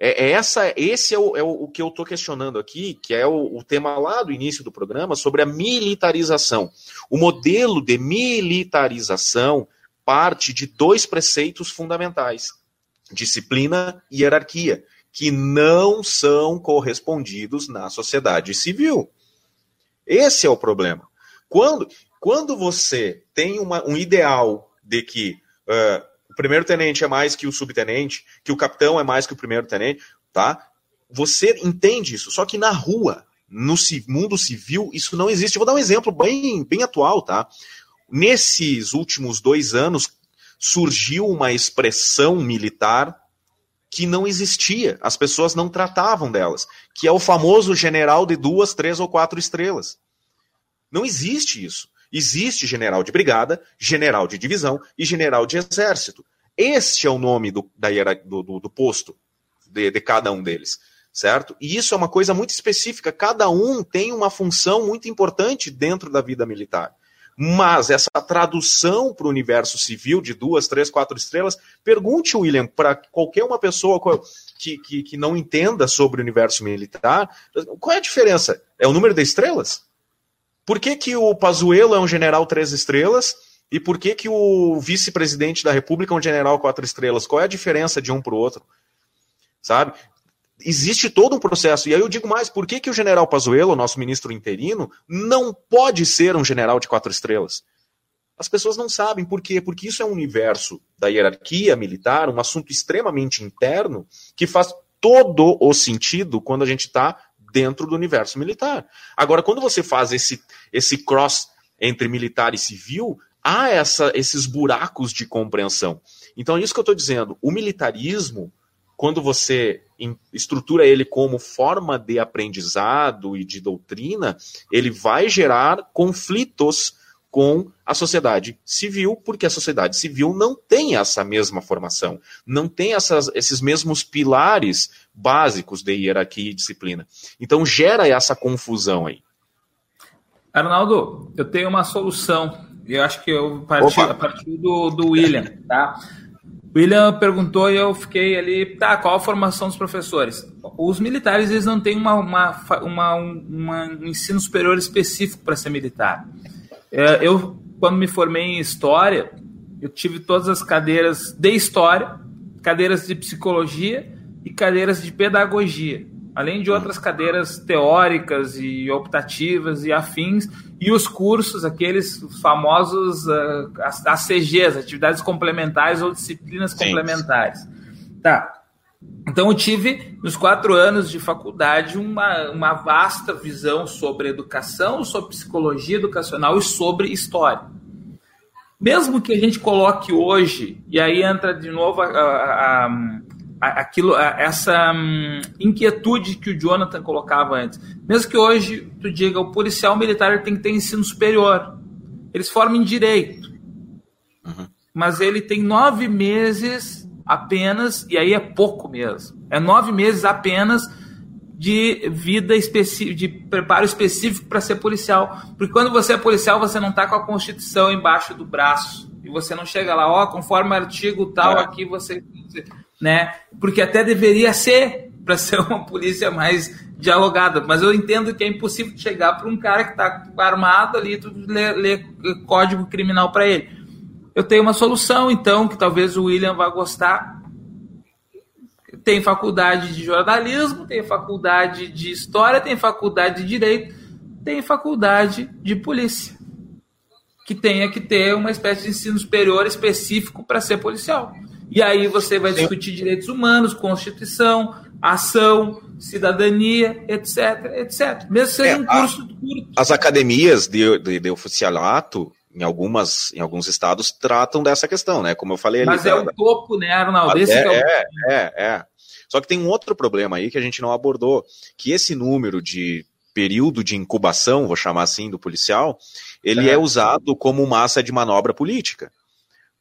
É, é, essa, esse é o, é o que eu estou questionando aqui, que é o, o, tema lá do início do programa sobre a militarização. O modelo de militarização parte de dois preceitos fundamentais: disciplina e hierarquia, que não são correspondidos na sociedade civil. Esse é o problema. Quando, quando você tem uma, um ideal de que uh, o primeiro tenente é mais que o subtenente, que o capitão é mais que o primeiro tenente, tá? Você entende isso. Só que na rua, no mundo civil, isso não existe. Eu vou dar um exemplo bem, bem atual, tá? Nesses últimos dois anos, surgiu uma expressão militar que não existia. As pessoas não tratavam delas, que é o famoso general de duas, três ou quatro estrelas. Não existe isso. Existe general de brigada, general de divisão e general de exército. Este é o nome do, da, do, do, do posto de, de cada um deles certo? E isso é uma coisa muito específica. Cada um tem uma função muito importante dentro da vida militar. Mas essa tradução para o universo civil de duas, três, quatro estrelas, pergunte, William, para qualquer uma pessoa que, que, que, não entenda sobre o universo militar, qual é a diferença? É o número de estrelas? Por que, que o Pazuello é um general três estrelas e por que, que o vice-presidente da República é um general quatro estrelas? Qual é a diferença de um para o outro? Sabe? Existe todo um processo. E aí eu digo mais, por que, que o general Pazuello, nosso ministro interino, não pode ser um general de quatro estrelas? As pessoas não sabem por quê, porque isso é um universo da hierarquia militar, um assunto extremamente interno, que faz todo o sentido quando a gente está dentro do universo militar. Agora, quando você faz esse, esse cross entre militar e civil, há essa, esses buracos de compreensão. Então, é isso que eu estou dizendo. O militarismo, quando você estrutura ele como forma de aprendizado e de doutrina, ele vai gerar conflitos com a sociedade civil, porque a sociedade civil não tem essa mesma formação, não tem essas, esses mesmos pilares básicos de hierarquia e disciplina. Então gera essa confusão aí. Arnaldo, eu tenho uma solução. Eu acho que eu parti a partir do, do William, tá? William perguntou e eu fiquei ali, tá, qual a formação dos professores? Os militares, eles não têm uma, uma, uma, uma um ensino superior específico para ser militar. É, eu, quando me formei em História, eu tive todas as cadeiras de História, cadeiras de Psicologia e cadeiras de Pedagogia, além de outras cadeiras teóricas e optativas e afins, e os cursos, aqueles famosos uh, as ACGs, atividades complementares ou disciplinas Sim. complementares. Tá. Então, eu tive, nos quatro anos de faculdade, uma, uma vasta visão sobre educação, sobre psicologia educacional e sobre história. Mesmo que a gente coloque hoje, e aí entra de novo a, a, a, aquilo, essa um, inquietude que o Jonathan colocava antes. Mesmo que hoje tu diga o policial militar tem que ter ensino superior, eles formam em direito, uhum. mas ele tem nove meses apenas, e aí é pouco mesmo, é nove meses apenas de vida específica, de preparo específico para ser policial. Porque quando você é policial, você não está com a Constituição embaixo do braço. E você não chega lá, ó, conforme o artigo tal, é. aqui você. Né? Porque até deveria ser para ser uma polícia mais dialogada. Mas eu entendo que é impossível chegar para um cara que está armado ali e ler, ler código criminal para ele. Eu tenho uma solução, então, que talvez o William vá gostar. Tem faculdade de jornalismo, tem faculdade de história, tem faculdade de direito, tem faculdade de polícia. Que tenha que ter uma espécie de ensino superior específico para ser policial. E aí você vai discutir direitos humanos, Constituição, ação, cidadania, etc, etc. Mesmo seja é, um curso a, curto. As academias de, de, de, oficialato, em, algumas, em alguns estados, tratam dessa questão, né? Como eu falei ali. Mas é o topo, né, Arnaldo? Esse é, é, o... é, é, é. Só que tem um outro problema aí que a gente não abordou, que esse número de período de incubação, vou chamar assim, do policial, ele é, é usado como massa de manobra política.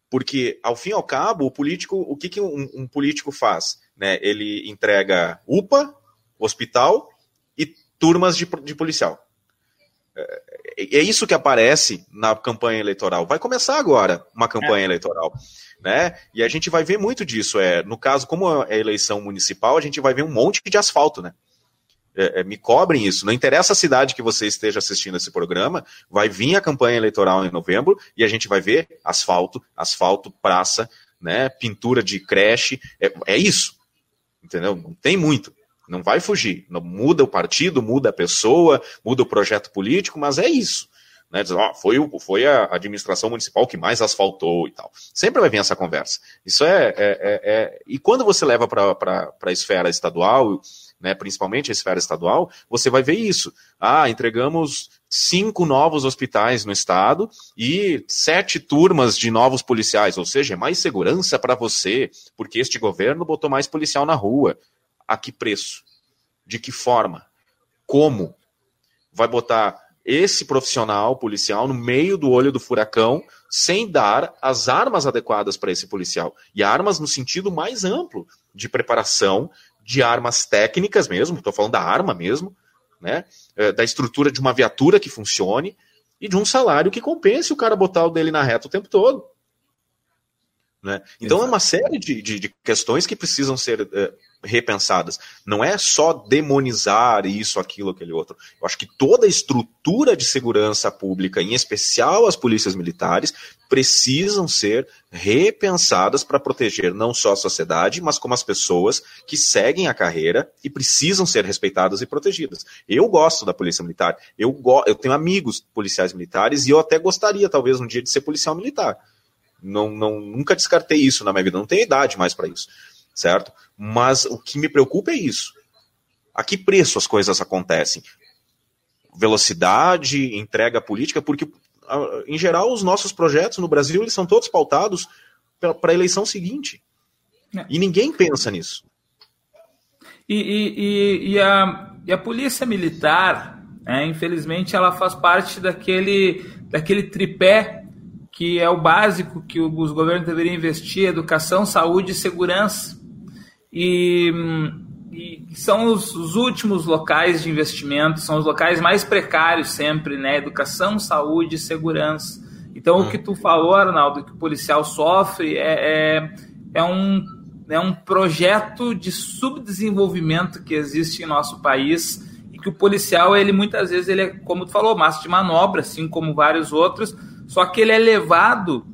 Porque, ao fim e ao cabo, o político, o que, que um, um político faz? Né? Ele entrega UPA, hospital e turmas de, de policial. É, é, isso que aparece na campanha eleitoral. Vai começar agora uma campanha é. eleitoral. Né? E a gente vai ver muito disso. É, no caso, como é eleição municipal, a gente vai ver um monte de asfalto, né? É, é, me cobrem isso. Não interessa a cidade que você esteja assistindo esse programa, vai vir a campanha eleitoral em novembro e a gente vai ver asfalto, asfalto, praça, né, pintura de creche. É, é isso. Entendeu? Não tem muito. Não vai fugir. Não muda o partido, muda a pessoa, muda o projeto político, mas é isso. Né, diz, oh, foi, foi a administração municipal que mais asfaltou e tal. Sempre vai vir essa conversa. Isso é. é, é, é... E quando você leva para a esfera estadual, né, principalmente a esfera estadual, você vai ver isso. Ah, entregamos cinco novos hospitais no estado e sete turmas de novos policiais, ou seja, é mais segurança para você, porque este governo botou mais policial na rua. A que preço? De que forma? Como? Vai botar esse profissional policial no meio do olho do furacão sem dar as armas adequadas para esse policial. E armas no sentido mais amplo de preparação, de armas técnicas mesmo, estou falando da arma mesmo, né? É, da estrutura de uma viatura que funcione e de um salário que compense o cara botar o dele na reta o tempo todo. Né? Então Exato. é uma série de, de, de, questões que precisam ser é, repensadas. Não é só demonizar isso, aquilo, aquele outro. Eu acho que toda a estrutura de segurança pública, em especial as polícias militares, precisam ser repensadas para proteger não só a sociedade, mas como as pessoas que seguem a carreira e precisam ser respeitadas e protegidas. Eu gosto da polícia militar. Eu, go eu tenho amigos policiais militares e eu até gostaria, talvez, um dia de ser policial militar. Não, não, nunca descartei isso na minha vida. Não tenho idade mais para isso certo? Mas o que me preocupa é isso. A que preço as coisas acontecem? Velocidade, entrega política, porque, em geral, os nossos projetos no Brasil eles são todos pautados para a eleição seguinte. É. E ninguém pensa nisso. E, e, e, a, e a polícia militar, né, infelizmente, ela faz parte daquele, daquele tripé que é o básico que os governos deveriam investir: educação, saúde e segurança e, e são os, os, últimos locais de investimento, são os locais mais precários sempre, né? Educação, saúde segurança. Então, hum. o que tu falou, Arnaldo, que o policial sofre é, é, é, um, é um projeto de subdesenvolvimento que existe em nosso país e que o policial, ele muitas vezes, ele é, como tu falou, massa de manobra, assim como vários outros, só que ele é levado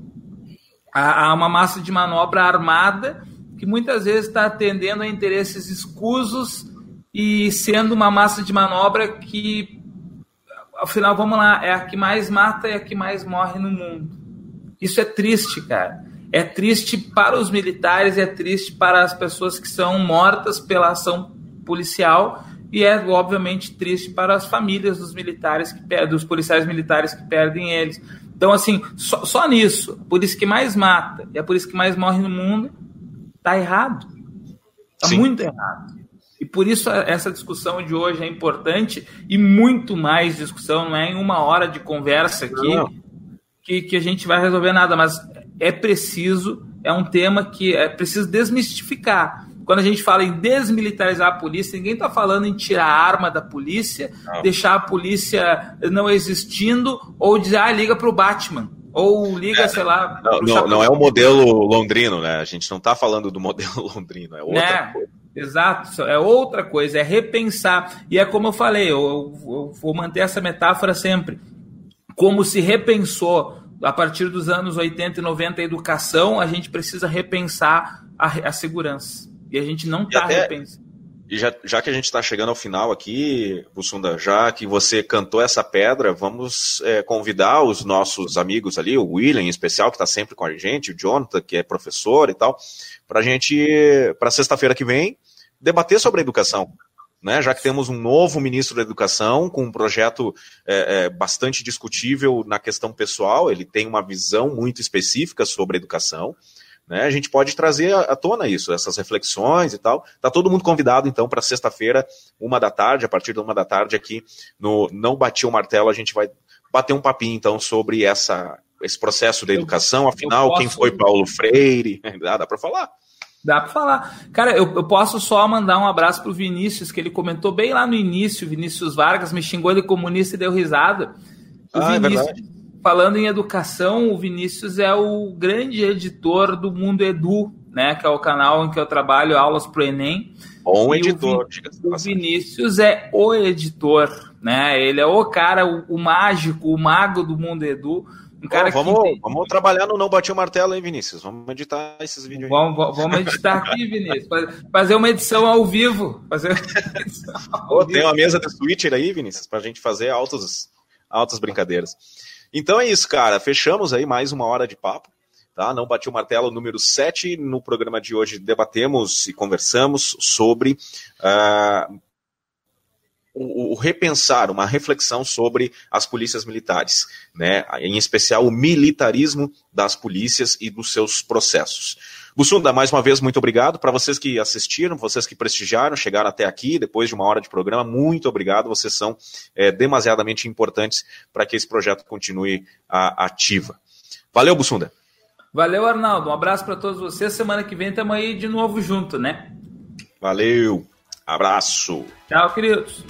a, a uma massa de manobra armada que muitas vezes está atendendo a interesses escusos e sendo uma massa de manobra que, afinal, vamos lá, é a que mais mata e a que mais morre no mundo. Isso é triste, cara. É triste para os militares, é triste para as pessoas que são mortas pela ação policial e é obviamente triste para as famílias dos militares que dos policiais militares que perdem eles. Então, assim, só, só nisso, por isso que mais mata e é por isso que mais morre no mundo, Está errado. Está muito errado. E por isso essa discussão de hoje é importante e muito mais discussão, não é em uma hora de conversa aqui que, que a gente vai resolver nada, mas é preciso, é um tema que é preciso desmistificar. Quando a gente fala em desmilitarizar a polícia, ninguém está falando em tirar a arma da polícia, não. deixar a polícia não existindo ou dizer, ah, liga para o Batman. Ou liga, é, sei lá. Não, não, não, é o modelo londrino, né? A gente não está falando do modelo [laughs] londrino, é outra é, coisa. Exato, é outra coisa, é repensar. E é como eu falei, eu, eu vou manter essa metáfora sempre. Como se repensou a partir dos anos 80 e 90 a educação, a gente precisa repensar a, a segurança. E a gente não está repensando. E já, já que a gente está chegando ao final aqui, Bussunda, já que você cantou essa pedra, vamos é, convidar os nossos amigos ali, o William em especial, que está sempre com a gente, o Jonathan, que é professor e tal, para a gente, para sexta-feira que vem, debater sobre a educação. né, já que temos um novo ministro da Educação com um projeto é, é, bastante discutível na questão pessoal, ele tem uma visão muito específica sobre a educação. Né, a gente pode trazer à tona isso, essas reflexões e tal. Tá todo mundo convidado, então, para sexta-feira, uma da tarde, a partir da uma da tarde, aqui no Não Bati o Martelo, a gente vai bater um papinho, então, sobre essa, esse processo da educação. Afinal, posso... quem foi Paulo Freire? Ah, [laughs] dá para falar. Dá para falar. Cara, eu, eu, posso só mandar um abraço pro Vinícius, que ele comentou bem lá no início. Vinícius Vargas me xingou de comunista e deu risada. O ah, é Vinícius, é falando em educação, o Vinícius é o grande editor do Mundo Edu, né? Que é o canal em que eu trabalho, aulas pro Enem. Bom editor, o, o Vinícius é o editor, né? Ele é o cara, o, o mágico, o mago do Mundo Edu um cara vamos, que... vamos trabalhar no Não Bati o Martelo, hein, Vinícius? Vamos editar esses vídeos vamos, vamos editar aqui, [laughs] Vinícius. Fazer uma edição ao vivo. Fazer [laughs] ao Tem uma mesa de switcher aí, Vinícius, para a gente fazer altas, altas brincadeiras. Então é isso, cara. Fechamos aí mais uma hora de papo. Tá? Não bati o martelo número 7. No programa de hoje debatemos e conversamos sobre uh, o, o, repensar, uma reflexão sobre as polícias militares, né? em especial o militarismo das polícias e dos seus processos. Bussunda, mais uma vez, muito obrigado. Para vocês que assistiram, vocês que prestigiaram, chegaram até aqui, depois de uma hora de programa, muito obrigado. Vocês são é, demasiadamente importantes para que esse projeto continue a, ativa. Valeu, Bussunda. Valeu, Arnaldo. Um abraço para todos vocês. Semana que vem estamos aí de novo junto, né? Valeu. Abraço. Tchau, queridos.